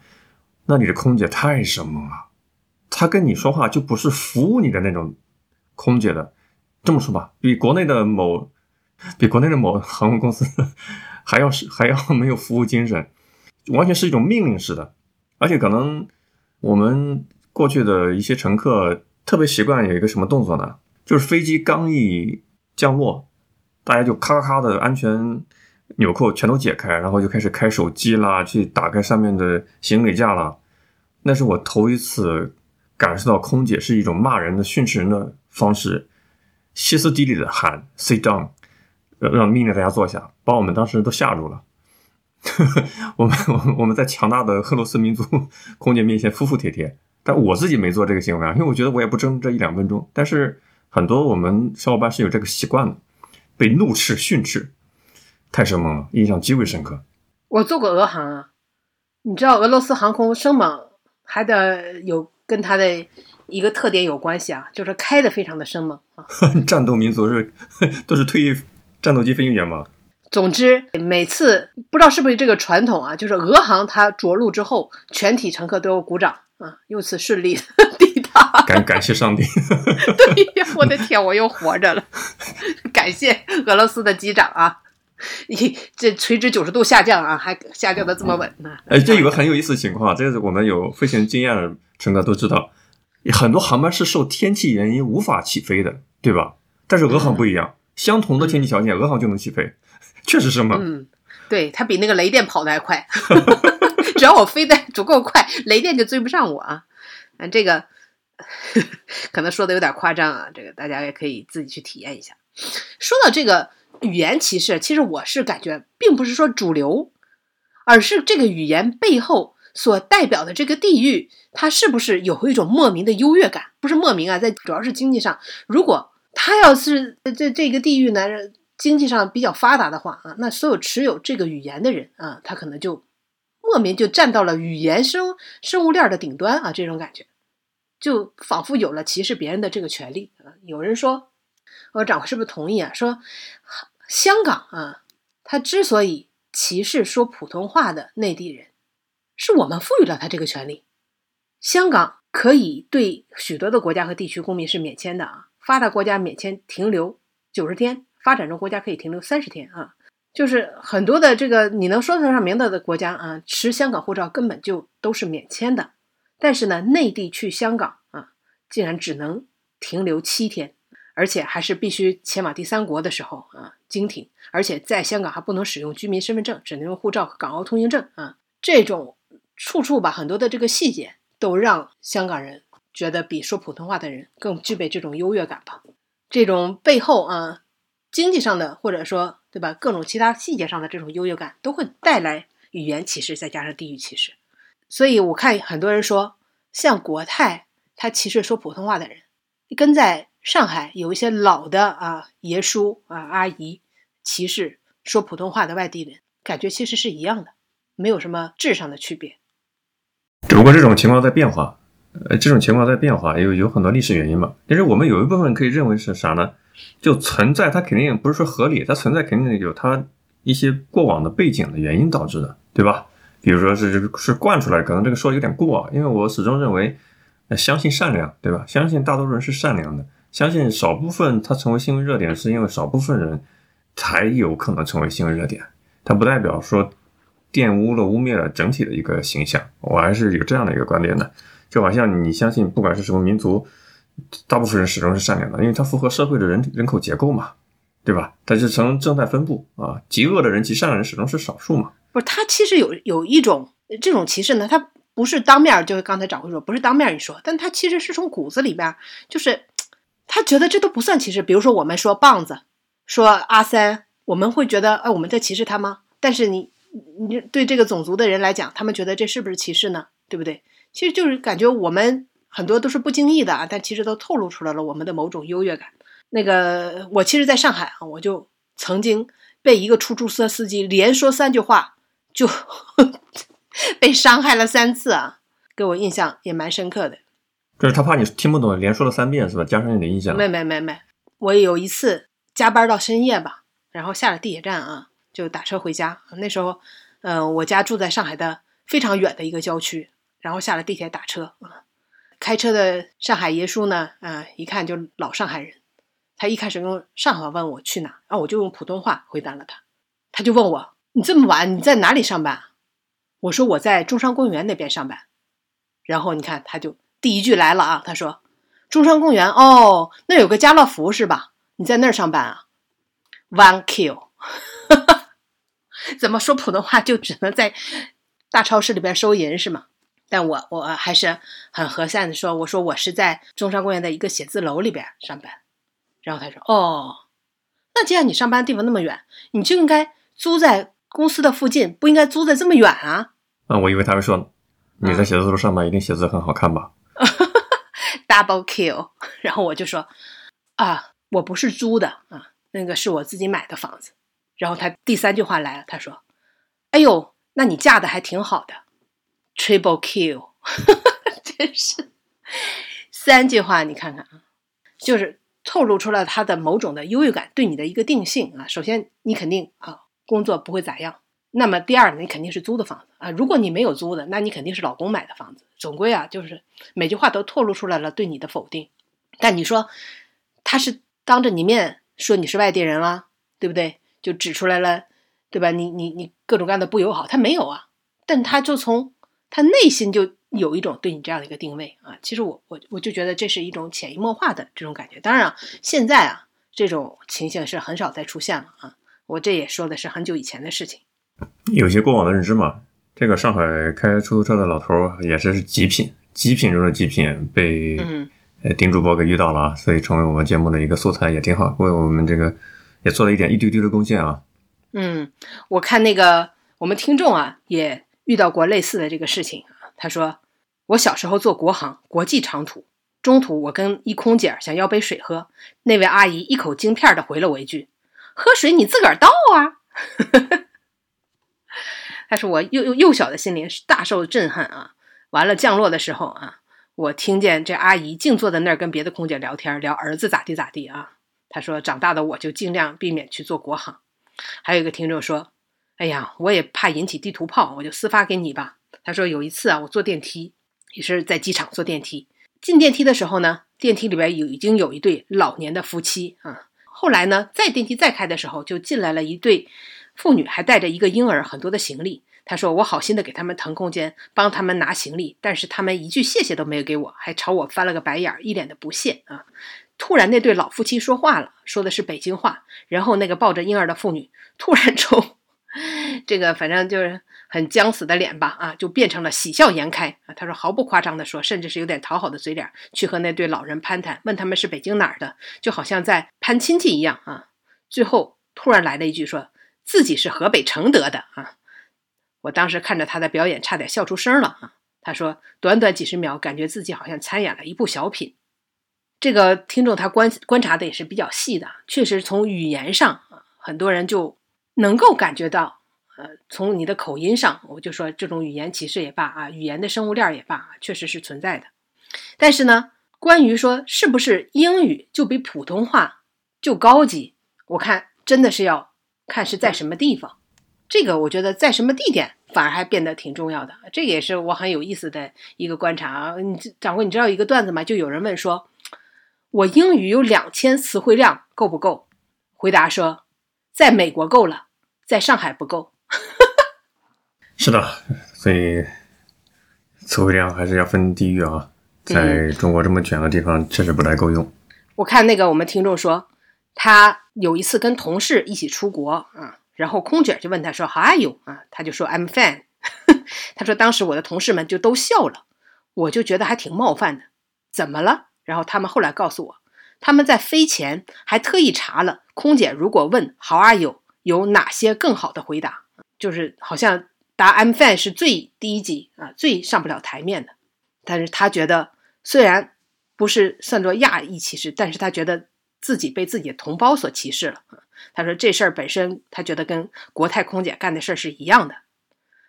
那里的空姐太生猛了，她跟你说话就不是服务你的那种空姐的。这么说吧，比国内的某，比国内的某航空公司 还要是还要没有服务精神，完全是一种命令式的。而且可能我们过去的一些乘客。特别习惯有一个什么动作呢？就是飞机刚一降落，大家就咔咔咔的安全纽扣全都解开，然后就开始开手机啦，去打开上面的行李架啦。那是我头一次感受到空姐是一种骂人的训斥人的方式，歇斯底里的喊 “sit down”，让命令大家坐下，把我们当时都吓住了。我们我们 我们在强大的俄罗斯民族空姐面前服服帖帖，但我自己没做这个行为啊，因为我觉得我也不争这一两分钟。但是很多我们小伙伴是有这个习惯的，被怒斥训斥，太生猛了，印象极为深刻。
我做过俄航啊，你知道俄罗斯航空生猛还得有跟它的一个特点有关系啊，就是开的非常的生猛啊。
战斗民族是都是退役战斗机飞行员吗？
总之，每次不知道是不是这个传统啊，就是俄航它着陆之后，全体乘客都要鼓掌啊，由此顺利 抵达。
感感谢上帝。
对呀，我的天，我又活着了！感谢俄罗斯的机长啊，你这垂直九十度下降啊，还下降的这么稳呢。
哎，这有个很有意思的情况，这个我们有飞行经验的乘客都知道，很多航班是受天气原因无法起飞的，对吧？但是俄航不一样，相同的天气条件，俄航就能起飞。确实是吗？
嗯，对，它比那个雷电跑的还快。只要我飞得足够快，雷电就追不上我啊！嗯，这个可能说的有点夸张啊，这个大家也可以自己去体验一下。说到这个语言歧视，其实我是感觉，并不是说主流，而是这个语言背后所代表的这个地域，它是不是有一种莫名的优越感？不是莫名啊，在主要是经济上，如果他要是这这个地域呢？经济上比较发达的话啊，那所有持有这个语言的人啊，他可能就莫名就站到了语言生生物链的顶端啊，这种感觉就仿佛有了歧视别人的这个权利啊。有人说，我掌柜是不是同意啊？说香港啊，他之所以歧视说普通话的内地人，是我们赋予了他这个权利。香港可以对许多的国家和地区公民是免签的啊，发达国家免签停留九十天。发展中国家可以停留三十天啊，就是很多的这个你能说得上名的的国家啊，持香港护照根本就都是免签的。但是呢，内地去香港啊，竟然只能停留七天，而且还是必须前往第三国的时候啊经停，而且在香港还不能使用居民身份证，只能用护照和港澳通行证啊。这种处处吧，很多的这个细节都让香港人觉得比说普通话的人更具备这种优越感吧。这种背后啊。经济上的，或者说，对吧？各种其他细节上的这种优越感，都会带来语言歧视，再加上地域歧视。所以我看很多人说，像国泰，他歧视说普通话的人，跟在上海有一些老的啊爷叔啊阿姨歧视说普通话的外地人，感觉其实是一样的，没有什么质上的区别。
只不过这种情况在变化，呃，这种情况在变化，有有很多历史原因嘛。但是我们有一部分可以认为是啥呢？就存在，它肯定不是说合理，它存在肯定有它一些过往的背景的原因导致的，对吧？比如说是是惯出来，可能这个说有点过，因为我始终认为，呃相信善良，对吧？相信大多数人是善良的，相信少部分它成为新闻热点，是因为少部分人才有可能成为新闻热点，它不代表说玷污了、污蔑了整体的一个形象。我还是有这样的一个观点的，就好像你相信不管是什么民族。大部分人始终是善良的，因为它符合社会的人人口结构嘛，对吧？它是呈正态分布啊，极恶的人、极善的人始终是少数嘛。
不是，他其实有有一种这种歧视呢，他不是当面，就是刚才掌柜说，不是当面一说，但他其实是从骨子里边，就是他觉得这都不算歧视。比如说我们说棒子，说阿三，我们会觉得，哎，我们在歧视他吗？但是你你对这个种族的人来讲，他们觉得这是不是歧视呢？对不对？其实就是感觉我们。很多都是不经意的啊，但其实都透露出来了我们的某种优越感。那个，我其实在上海啊，我就曾经被一个出租车司机连说三句话，就 被伤害了三次啊，给我印象也蛮深刻的。
就是他怕你听不懂，连说了三遍是吧？加深你的印象。
没没没没，我有一次加班到深夜吧，然后下了地铁站啊，就打车回家。那时候，嗯，我家住在上海的非常远的一个郊区，然后下了地铁打车啊。开车的上海爷叔呢，啊，一看就老上海人。他一开始用上海话问我去哪，然后我就用普通话回答了他。他就问我：“你这么晚你在哪里上班？”我说：“我在中山公园那边上班。”然后你看，他就第一句来了啊，他说：“中山公园哦，那有个家乐福是吧？你在那儿上班啊？One Q，怎么说普通话就只能在大超市里边收银是吗？但我我还是很和善的说，我说我是在中山公园的一个写字楼里边上班。然后他说：“哦，那既然你上班地方那么远，你就应该租在公司的附近，不应该租在这么远啊。”
啊，我以为他会说你在写字楼上班，一定写字很好看吧？
Double kill。然后我就说：“啊，我不是租的啊，那个是我自己买的房子。”然后他第三句话来了，他说：“哎呦，那你嫁的还挺好的。” Triple kill，真是三句话，你看看啊，就是透露出了他的某种的优越感，对你的一个定性啊。首先，你肯定啊工作不会咋样。那么第二，你肯定是租的房子啊。如果你没有租的，那你肯定是老公买的房子。总归啊，就是每句话都透露出来了对你的否定。但你说他是当着你面说你是外地人啦，对不对？就指出来了，对吧？你你你各种各样的不友好，他没有啊，但他就从。他内心就有一种对你这样的一个定位啊，其实我我我就觉得这是一种潜移默化的这种感觉。当然，现在啊这种情形是很少再出现了啊。我这也说的是很久以前的事情。
有些过往的认知嘛，这个上海开出租车的老头也是是极品，极品中的极品，被呃丁主播给遇到了啊，所以成为我们节目的一个素材也挺好，为我们这个也做了一点一丢丢的贡献啊。
嗯，我看那个我们听众啊也。遇到过类似的这个事情啊，他说：“我小时候做国航，国际长途，中途我跟一空姐想要杯水喝，那位阿姨一口京片的回了我一句：‘喝水你自个儿倒啊！’ 他说我幼幼幼小的心灵是大受震撼啊。完了降落的时候啊，我听见这阿姨静坐在那儿跟别的空姐聊天，聊儿子咋地咋地啊。他说长大的我就尽量避免去做国航。还有一个听众说。”哎呀，我也怕引起地图炮，我就私发给你吧。他说有一次啊，我坐电梯，也是在机场坐电梯。进电梯的时候呢，电梯里边有已经有一对老年的夫妻啊。后来呢，在电梯再开的时候，就进来了一对妇女，还带着一个婴儿，很多的行李。他说我好心的给他们腾空间，帮他们拿行李，但是他们一句谢谢都没有给我，还朝我翻了个白眼，一脸的不屑啊。突然，那对老夫妻说话了，说的是北京话。然后那个抱着婴儿的妇女突然冲。这个反正就是很僵死的脸吧，啊，就变成了喜笑颜开啊。他说毫不夸张的说，甚至是有点讨好的嘴脸，去和那对老人攀谈，问他们是北京哪儿的，就好像在攀亲戚一样啊。最后突然来了一句，说自己是河北承德的啊。我当时看着他的表演，差点笑出声了啊。他说短短几十秒，感觉自己好像参演了一部小品。这个听众他观观察的也是比较细的，确实从语言上啊，很多人就。能够感觉到，呃，从你的口音上，我就说这种语言歧视也罢啊，语言的生物链也罢，确实是存在的。但是呢，关于说是不是英语就比普通话就高级，我看真的是要看是在什么地方。这个我觉得在什么地点反而还变得挺重要的。这也是我很有意思的一个观察啊。你掌柜，你知道一个段子吗？就有人问说，我英语有两千词汇量够不够？回答说，在美国够了。在上海不够，
是的，所以词汇量还是要分地域啊。在中国这么卷的地方，确实不太够用。
我看那个我们听众说，他有一次跟同事一起出国啊，然后空姐就问他说：“How are you？” 啊，他就说：“I'm fine。”他说当时我的同事们就都笑了，我就觉得还挺冒犯的。怎么了？然后他们后来告诉我，他们在飞前还特意查了，空姐如果问 “How are you？” 有哪些更好的回答？就是好像答 I'm fine 是最低级啊，最上不了台面的。但是他觉得，虽然不是算作亚裔歧视，但是他觉得自己被自己的同胞所歧视了。他说这事儿本身，他觉得跟国泰空姐干的事儿是一样的。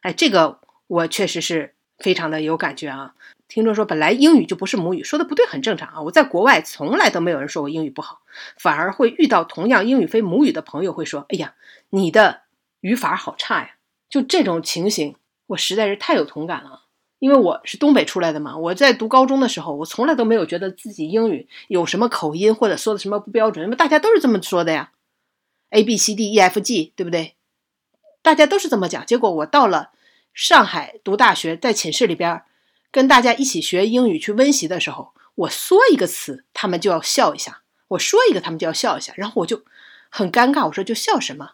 哎，这个我确实是非常的有感觉啊。听众说，本来英语就不是母语，说的不对，很正常啊。我在国外从来都没有人说我英语不好，反而会遇到同样英语非母语的朋友会说：“哎呀，你的语法好差呀！”就这种情形，我实在是太有同感了。因为我是东北出来的嘛，我在读高中的时候，我从来都没有觉得自己英语有什么口音或者说的什么不标准，因为大家都是这么说的呀，A B C D E F G，对不对？大家都是这么讲。结果我到了上海读大学，在寝室里边。跟大家一起学英语去温习的时候，我说一个词，他们就要笑一下；我说一个，他们就要笑一下。然后我就很尴尬，我说就笑什么？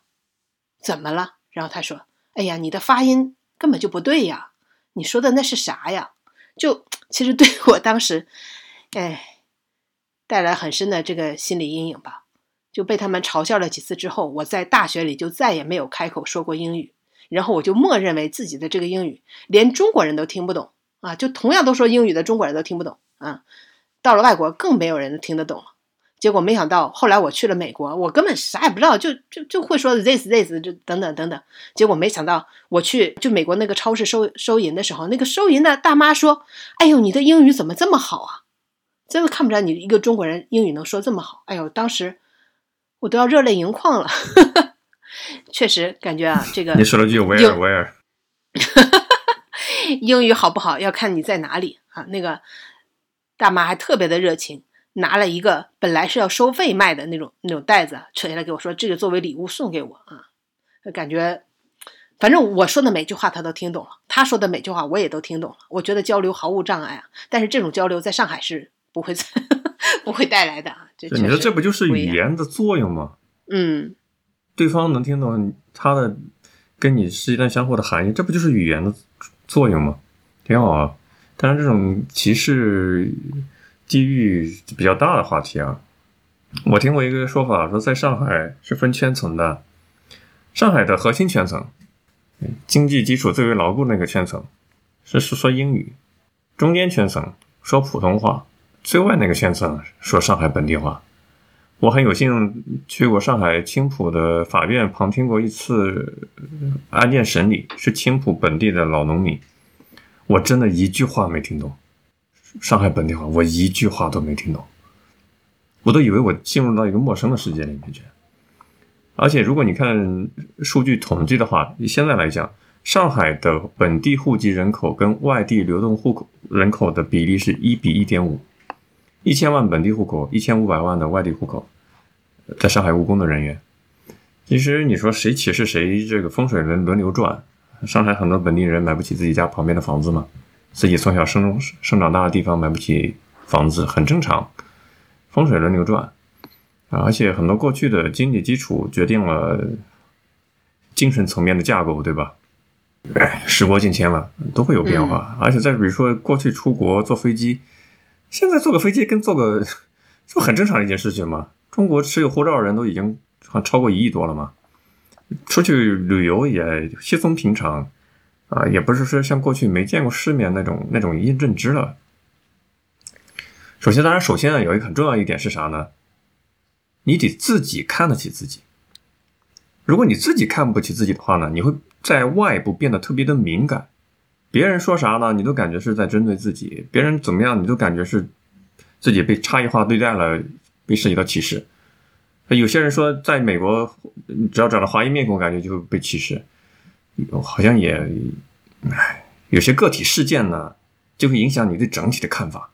怎么了？然后他说：“哎呀，你的发音根本就不对呀！你说的那是啥呀？”就其实对我当时，哎，带来很深的这个心理阴影吧。就被他们嘲笑了几次之后，我在大学里就再也没有开口说过英语。然后我就默认为自己的这个英语连中国人都听不懂啊！就同样都说英语的中国人都听不懂啊！到了外国更没有人听得懂了。结果没想到后来我去了美国，我根本啥也不知道，就就就会说 this this 就等等等等。结果没想到我去就美国那个超市收收银的时候，那个收银的大妈说：“哎呦，你的英语怎么这么好啊？真的看不出来你一个中国人英语能说这么好。”哎呦，当时。我都要热泪盈眶了，确实感觉啊，这个
你说了句 where where，
英语好不好要看你在哪里啊。那个大妈还特别的热情，拿了一个本来是要收费卖的那种那种袋子，扯下来给我说这个作为礼物送给我啊。感觉反正我说的每句话他都听懂了，他说的每句话我也都听懂了。我觉得交流毫无障碍啊，但是这种交流在上海是不会 不会带来的啊。
你说这不就是语言的作用吗？
嗯，
对方能听懂他的跟你是一段相互的含义，这不就是语言的作用吗？挺好啊。当然，这种歧视地域比较大的话题啊，我听过一个说法，说在上海是分圈层的，上海的核心圈层，经济基础最为牢固那个圈层是是说英语，中间圈层说普通话。最外那个圈层说上海本地话，我很有幸去过上海青浦的法院旁听过一次案件审理，是青浦本地的老农民，我真的一句话没听懂，上海本地话我一句话都没听懂，我都以为我进入到一个陌生的世界里面去。而且如果你看数据统计的话，现在来讲，上海的本地户籍人口跟外地流动户口人口的比例是一比一点五。一千万本地户口，一千五百万的外地户口，在上海务工的人员。其实你说谁歧视谁？这个风水轮轮流转，上海很多本地人买不起自己家旁边的房子嘛，自己从小生生长大的地方买不起房子，很正常。风水轮流转啊，而且很多过去的经济基础决定了精神层面的架构，对吧？哎，时过境迁了，都会有变化。而且再比如说，过去出国坐飞机。现在坐个飞机跟坐个，这不很正常的一件事情吗？中国持有护照的人都已经超过一亿多了嘛，出去旅游也稀松平常，啊，也不是说像过去没见过世面那种那种认知了。首先，当然，首先啊，有一个很重要一点是啥呢？你得自己看得起自己。如果你自己看不起自己的话呢，你会在外部变得特别的敏感。别人说啥呢？你都感觉是在针对自己。别人怎么样，你都感觉是自己被差异化对待了，被涉及到歧视。有些人说，在美国，只要长了华裔面孔，感觉就会被歧视。好像也，唉，有些个体事件呢，就会影响你对整体的看法。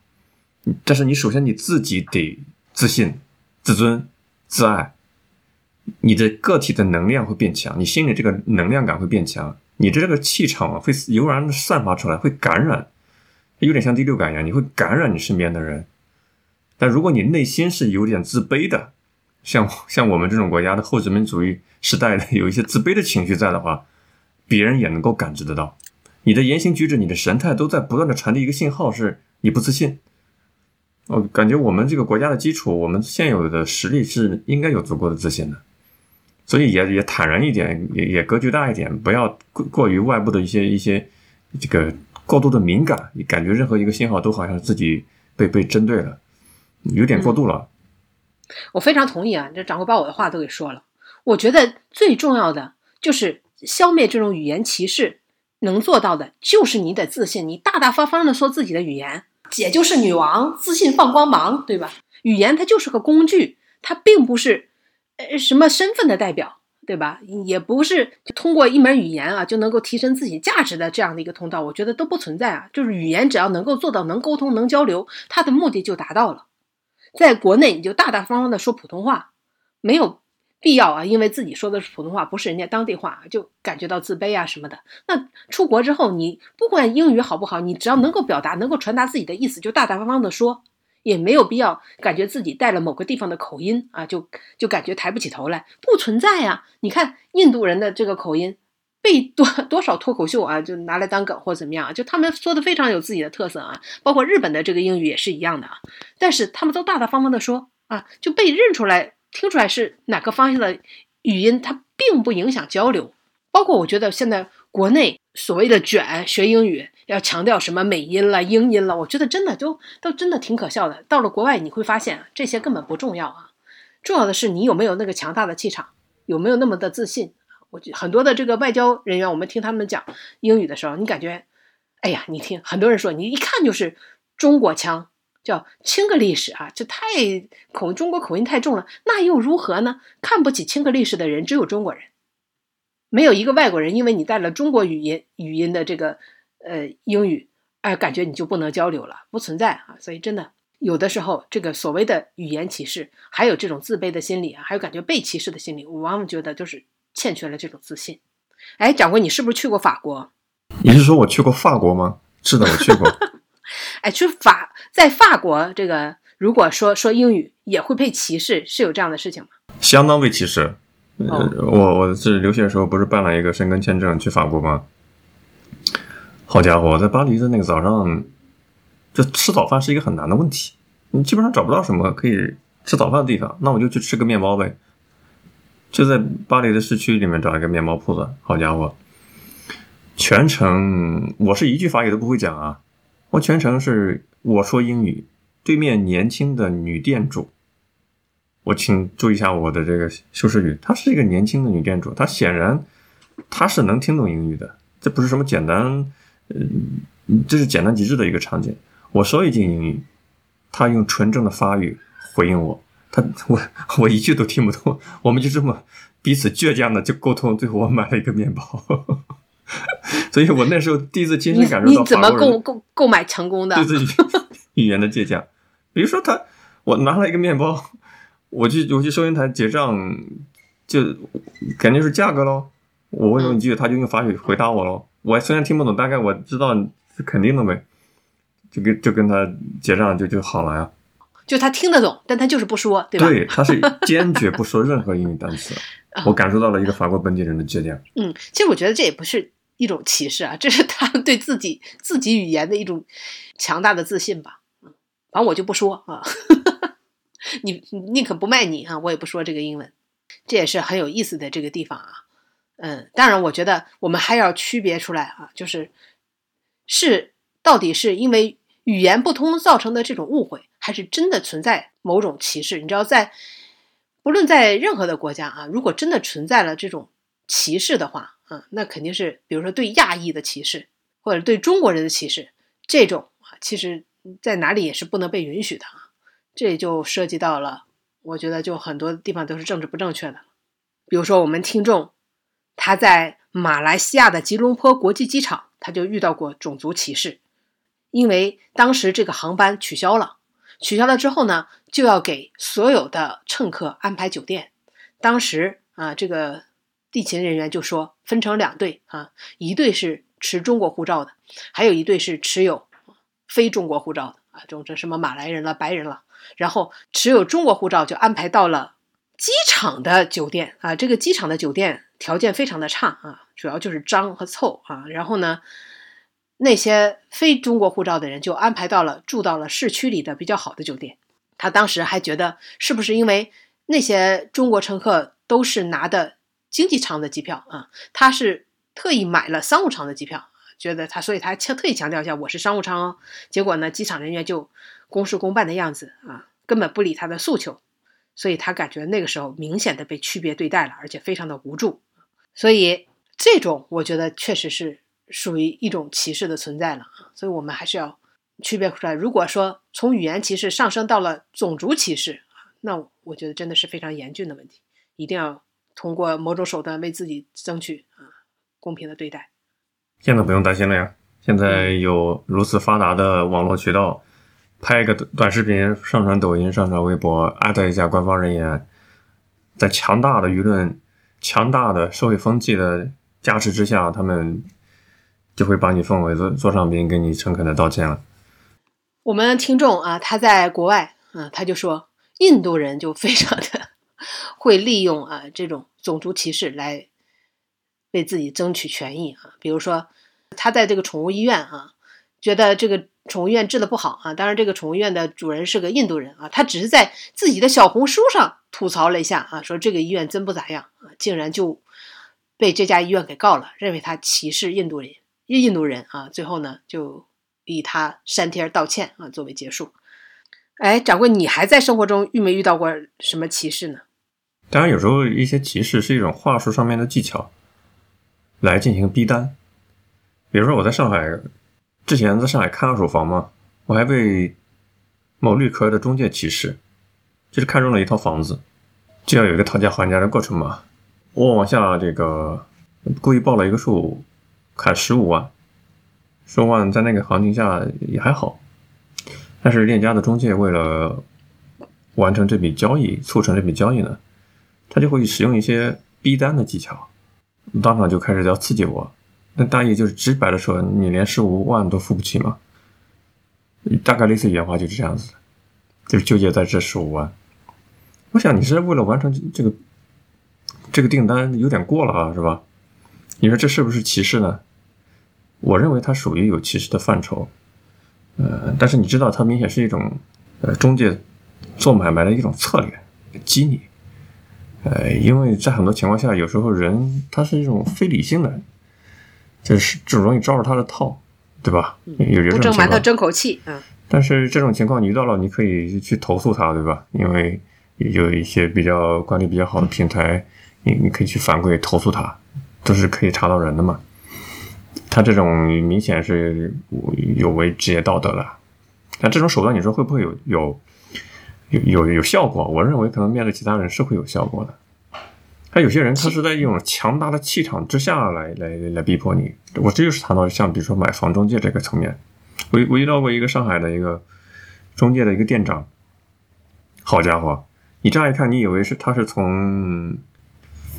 但是你首先你自己得自信、自尊、自爱，你的个体的能量会变强，你心里这个能量感会变强。你的这个气场啊，会油然的散发出来，会感染，有点像第六感一样，你会感染你身边的人。但如果你内心是有点自卑的，像像我们这种国家的后殖民主义时代的有一些自卑的情绪在的话，别人也能够感知得到。你的言行举止、你的神态都在不断的传递一个信号，是你不自信。我感觉我们这个国家的基础，我们现有的实力是应该有足够的自信的。所以也也坦然一点，也也格局大一点，不要过过于外部的一些一些这个过度的敏感，你感觉任何一个信号都好像自己被被针对了，有点过度了。
我非常同意啊，这掌柜把我的话都给说了。我觉得最重要的就是消灭这种语言歧视，能做到的就是你得自信，你大大方方的说自己的语言，姐就是女王，自信放光芒，对吧？语言它就是个工具，它并不是。呃，什么身份的代表，对吧？也不是通过一门语言啊就能够提升自己价值的这样的一个通道，我觉得都不存在啊。就是语言只要能够做到能沟通、能交流，它的目的就达到了。在国内，你就大大方方的说普通话，没有必要啊，因为自己说的是普通话，不是人家当地话，就感觉到自卑啊什么的。那出国之后，你不管英语好不好，你只要能够表达、能够传达自己的意思，就大大方方的说。也没有必要感觉自己带了某个地方的口音啊，就就感觉抬不起头来，不存在呀。你看印度人的这个口音，被多多少脱口秀啊，就拿来当梗或怎么样，就他们说的非常有自己的特色啊。包括日本的这个英语也是一样的啊，但是他们都大大方方的说啊，就被认出来、听出来是哪个方向的语音，它并不影响交流。包括我觉得现在国内所谓的卷学英语。要强调什么美音了、英音了，我觉得真的都都真的挺可笑的。到了国外，你会发现这些根本不重要啊，重要的是你有没有那个强大的气场，有没有那么的自信。我觉很多的这个外交人员，我们听他们讲英语的时候，你感觉，哎呀，你听很多人说，你一看就是中国腔，叫清个历史啊，这太口中国口音太重了，那又如何呢？看不起清个历史的人只有中国人，没有一个外国人因为你带了中国语音语音的这个。呃，英语，哎，感觉你就不能交流了，不存在啊。所以真的，有的时候这个所谓的语言歧视，还有这种自卑的心理啊，还有感觉被歧视的心理，我往往觉得就是欠缺了这种自信。哎，掌柜，你是不是去过法国？
你是说我去过法国吗？是的，我去过。
哎，去法，在法国这个，如果说说英语也会被歧视，是有这样的事情吗？
相当被歧视。呃，我我是留学的时候不是办了一个申根签证去法国吗？好家伙，在巴黎的那个早上，就吃早饭是一个很难的问题。你基本上找不到什么可以吃早饭的地方，那我就去吃个面包呗。就在巴黎的市区里面找一个面包铺子。好家伙，全程我是一句法语都不会讲啊！我全程是我说英语，对面年轻的女店主，我请注意一下我的这个修饰语，她是一个年轻的女店主，她显然她是能听懂英语的，这不是什么简单。嗯，这是简单极致的一个场景。我说一句英语，他用纯正的法语回应我，他我我一句都听不懂。我们就这么彼此倔强的就沟通，最后我买了一个面包。所以我那时候第一次亲身感受到
你怎么购购购买成功的
对自己 语言的倔强。比如说他，我拿了一个面包，我去我去收银台结账，就肯定是价格喽。我问了一句，他就用法语回答我喽。我虽然听不懂，大概我知道是肯定的呗，就跟就跟他结账就就好了呀。
就他听得懂，但他就是不说，对吧？
对，他是坚决不说任何英语单词。我感受到了一个法国本地人的倔强。
嗯，其实我觉得这也不是一种歧视啊，这是他对自己自己语言的一种强大的自信吧。嗯，反正我就不说啊，你宁可不卖你啊，我也不说这个英文。这也是很有意思的这个地方啊。嗯，当然，我觉得我们还要区别出来啊，就是是到底是因为语言不通造成的这种误会，还是真的存在某种歧视？你知道，在不论在任何的国家啊，如果真的存在了这种歧视的话，啊，那肯定是比如说对亚裔的歧视，或者对中国人的歧视，这种啊，其实在哪里也是不能被允许的啊。这就涉及到了，我觉得就很多地方都是政治不正确的，比如说我们听众。他在马来西亚的吉隆坡国际机场，他就遇到过种族歧视，因为当时这个航班取消了，取消了之后呢，就要给所有的乘客安排酒店。当时啊，这个地勤人员就说分成两队啊，一队是持中国护照的，还有一队是持有非中国护照的啊，这种这什么马来人了、白人了，然后持有中国护照就安排到了机场的酒店啊，这个机场的酒店。条件非常的差啊，主要就是脏和臭啊。然后呢，那些非中国护照的人就安排到了住到了市区里的比较好的酒店。他当时还觉得是不是因为那些中国乘客都是拿的经济舱的机票啊？他是特意买了商务舱的机票，觉得他所以他特特意强调一下我是商务舱哦。结果呢，机场人员就公事公办的样子啊，根本不理他的诉求，所以他感觉那个时候明显的被区别对待了，而且非常的无助。所以，这种我觉得确实是属于一种歧视的存在了啊！所以我们还是要区别出来。如果说从语言歧视上升到了种族歧视啊，那我觉得真的是非常严峻的问题，一定要通过某种手段为自己争取啊公平的对待。
现在不用担心了呀，现在有如此发达的网络渠道，拍一个短视频上传抖音、上传微博，艾特一下官方人员，在强大的舆论。强大的社会风气的加持之下，他们就会把你奉为座座上宾，给你诚恳的道歉了。
我们听众啊，他在国外，嗯、他就说 印度人就非常的会利用啊这种种族歧视来为自己争取权益啊。比如说，他在这个宠物医院啊，觉得这个宠物医院治的不好啊。当然，这个宠物医院的主人是个印度人啊，他只是在自己的小红书上吐槽了一下啊，说这个医院真不咋样啊，竟然就被这家医院给告了，认为他歧视印度人，印印度人啊。最后呢，就以他删帖道歉啊作为结束。哎，掌柜，你还在生活中遇没遇到过什么歧视呢？
当然，有时候一些歧视是一种话术上面的技巧，来进行逼单。比如说，我在上海之前在上海看二手房嘛，我还被某绿壳的中介歧视，就是看中了一套房子，就要有一个讨价还价的过程嘛。我往下这个故意报了一个数，砍十五万，十五万在那个行情下也还好，但是链家的中介为了完成这笔交易，促成这笔交易呢，他就会使用一些逼单的技巧，当场就开始要刺激我。那大意就是直白的说，你连十五万都付不起吗？大概类似原话就是这样子，就是纠结在这十五万。我想你是为了完成这个这个订单有点过了啊，是吧？你说这是不是歧视呢？我认为它属于有歧视的范畴。呃，但是你知道，它明显是一种呃中介做买卖的一种策略，激你。呃，因为在很多情况下，有时候人他是一种非理性的，就是就容易招着他的套，对吧？有有这
不
种情况。
争馒头争口气，嗯，
但是这种情况你遇到了，你可以去投诉他，对吧？因为也有一些比较管理比较好的平台，你你可以去反馈投诉他，都是可以查到人的嘛。他这种明显是有违职业道德了。但这种手段，你说会不会有有有有有效果？我认为可能面对其他人是会有效果的。他有些人他是在一种强大的气场之下来来来逼迫你。我这就是谈到像比如说买房中介这个层面，我我遇到过一个上海的一个中介的一个店长，好家伙，你乍一看你以为是他是从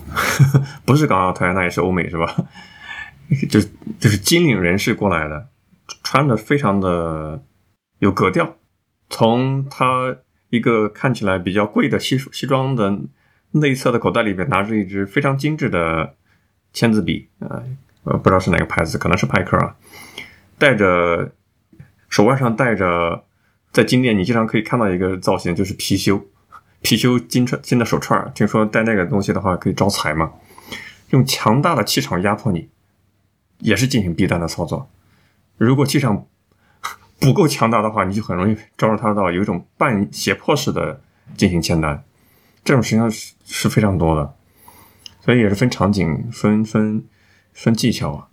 不是港澳台，那也是欧美是吧？就就是金领人士过来的，穿的非常的有格调。从他一个看起来比较贵的西西装的内侧的口袋里面拿着一支非常精致的签字笔啊，呃，不知道是哪个牌子，可能是派克啊，戴着手腕上戴着，在金店你经常可以看到一个造型，就是貔貅，貔貅金串金的手串，听说戴那个东西的话可以招财嘛，用强大的气场压迫你。也是进行逼单的操作。如果气场 不够强大的话，你就很容易招惹他到有一种半胁迫式的进行签单，这种实际上是是非常多的，所以也是分场景、分分分技巧啊。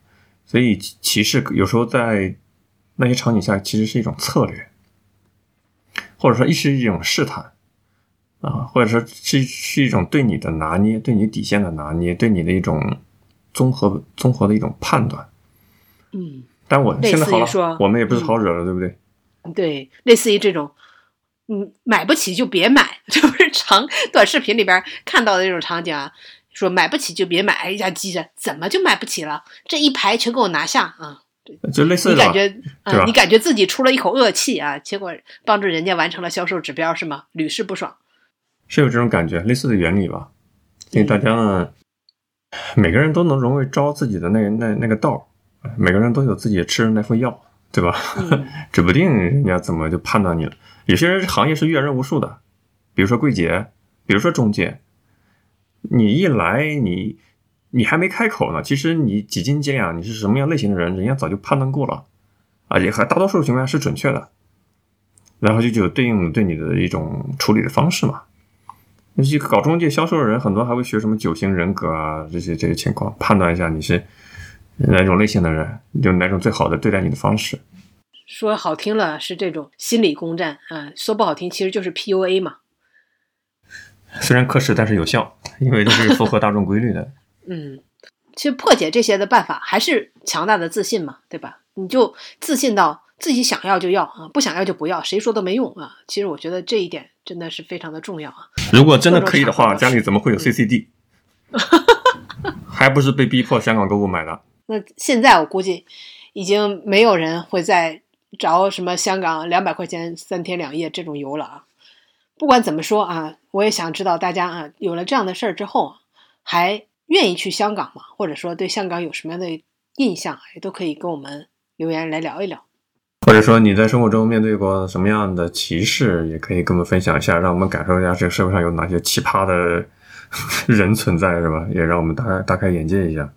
所以歧视有时候在那些场景下其实是一种策略，或者说一是一种试探啊，或者说是是一种对你的拿捏、对你底线的拿捏、对你的一种。综合综合的一种判断，
嗯，
但我现在好
说
了，我们也不是好惹了，对不对？
对，类似于这种，嗯，买不起就别买，就是长短视频里边看到的这种场景啊，说买不起就别买，哎呀，急着怎么就买不起了？这一排全给我拿下啊！
就类似的，
你感觉你感觉自己出了一口恶气啊，结果帮助人家完成了销售指标是吗？屡试不爽。
是有这种感觉，类似的原理吧？所以大家呢。每个人都能容易招自己的那那那个道，每个人都有自己吃的那副药，对吧？
嗯
指不定人家怎么就判断你了。有些人行业是阅人无数的，比如说柜姐，比如说中介，你一来你你还没开口呢，其实你几斤几两，你是什么样类型的人，人家早就判断过了，啊，也还大多数情况下是准确的，然后就就有对应对你的一种处理的方式嘛。那些搞中介销售的人，很多还会学什么九型人格啊，这些这些情况，判断一下你是哪种类型的人，就哪种最好的对待你的方式。
说好听了是这种心理攻占啊，说不好听其实就是 PUA 嘛。
虽然科室，但是有效，因为这是符合大众规律的。
嗯，其实破解这些的办法还是强大的自信嘛，对吧？你就自信到自己想要就要啊，不想要就不要，谁说都没用啊。其实我觉得这一点真的是非常的重要啊。
如果真的可以的话，家里怎么会有 CCD？还不是被逼迫香港购物买的？
那现在我估计已经没有人会再找什么香港两百块钱三天两夜这种游了啊。不管怎么说啊，我也想知道大家啊，有了这样的事儿之后啊，还愿意去香港吗？或者说对香港有什么样的印象，也都可以跟我们留言来聊一聊。
或者说你在生活中面对过什么样的歧视，也可以跟我们分享一下，让我们感受一下这个社会上有哪些奇葩的 人存在，是吧？也让我们大大开眼界一下。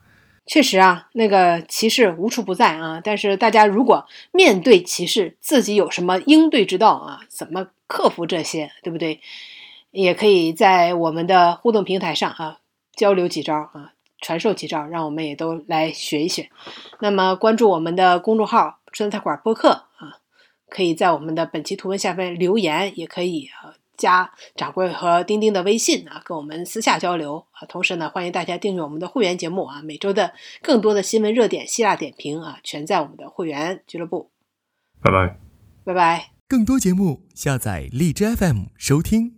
确实啊，那个歧视无处不在啊。但是大家如果面对歧视，自己有什么应对之道啊？怎么克服这些，对不对？也可以在我们的互动平台上啊交流几招啊，传授几招，让我们也都来学一学。那么关注我们的公众号“川菜馆播客”啊，可以在我们的本期图文下方留言，也可以啊。加掌柜和钉钉的微信啊，跟我们私下交流啊。同时呢，欢迎大家订阅我们的会员节目啊，每周的更多的新闻热点、希腊点评啊，全在我们的会员俱乐部。
拜拜，
拜拜。
更多节目下载荔枝 FM 收听。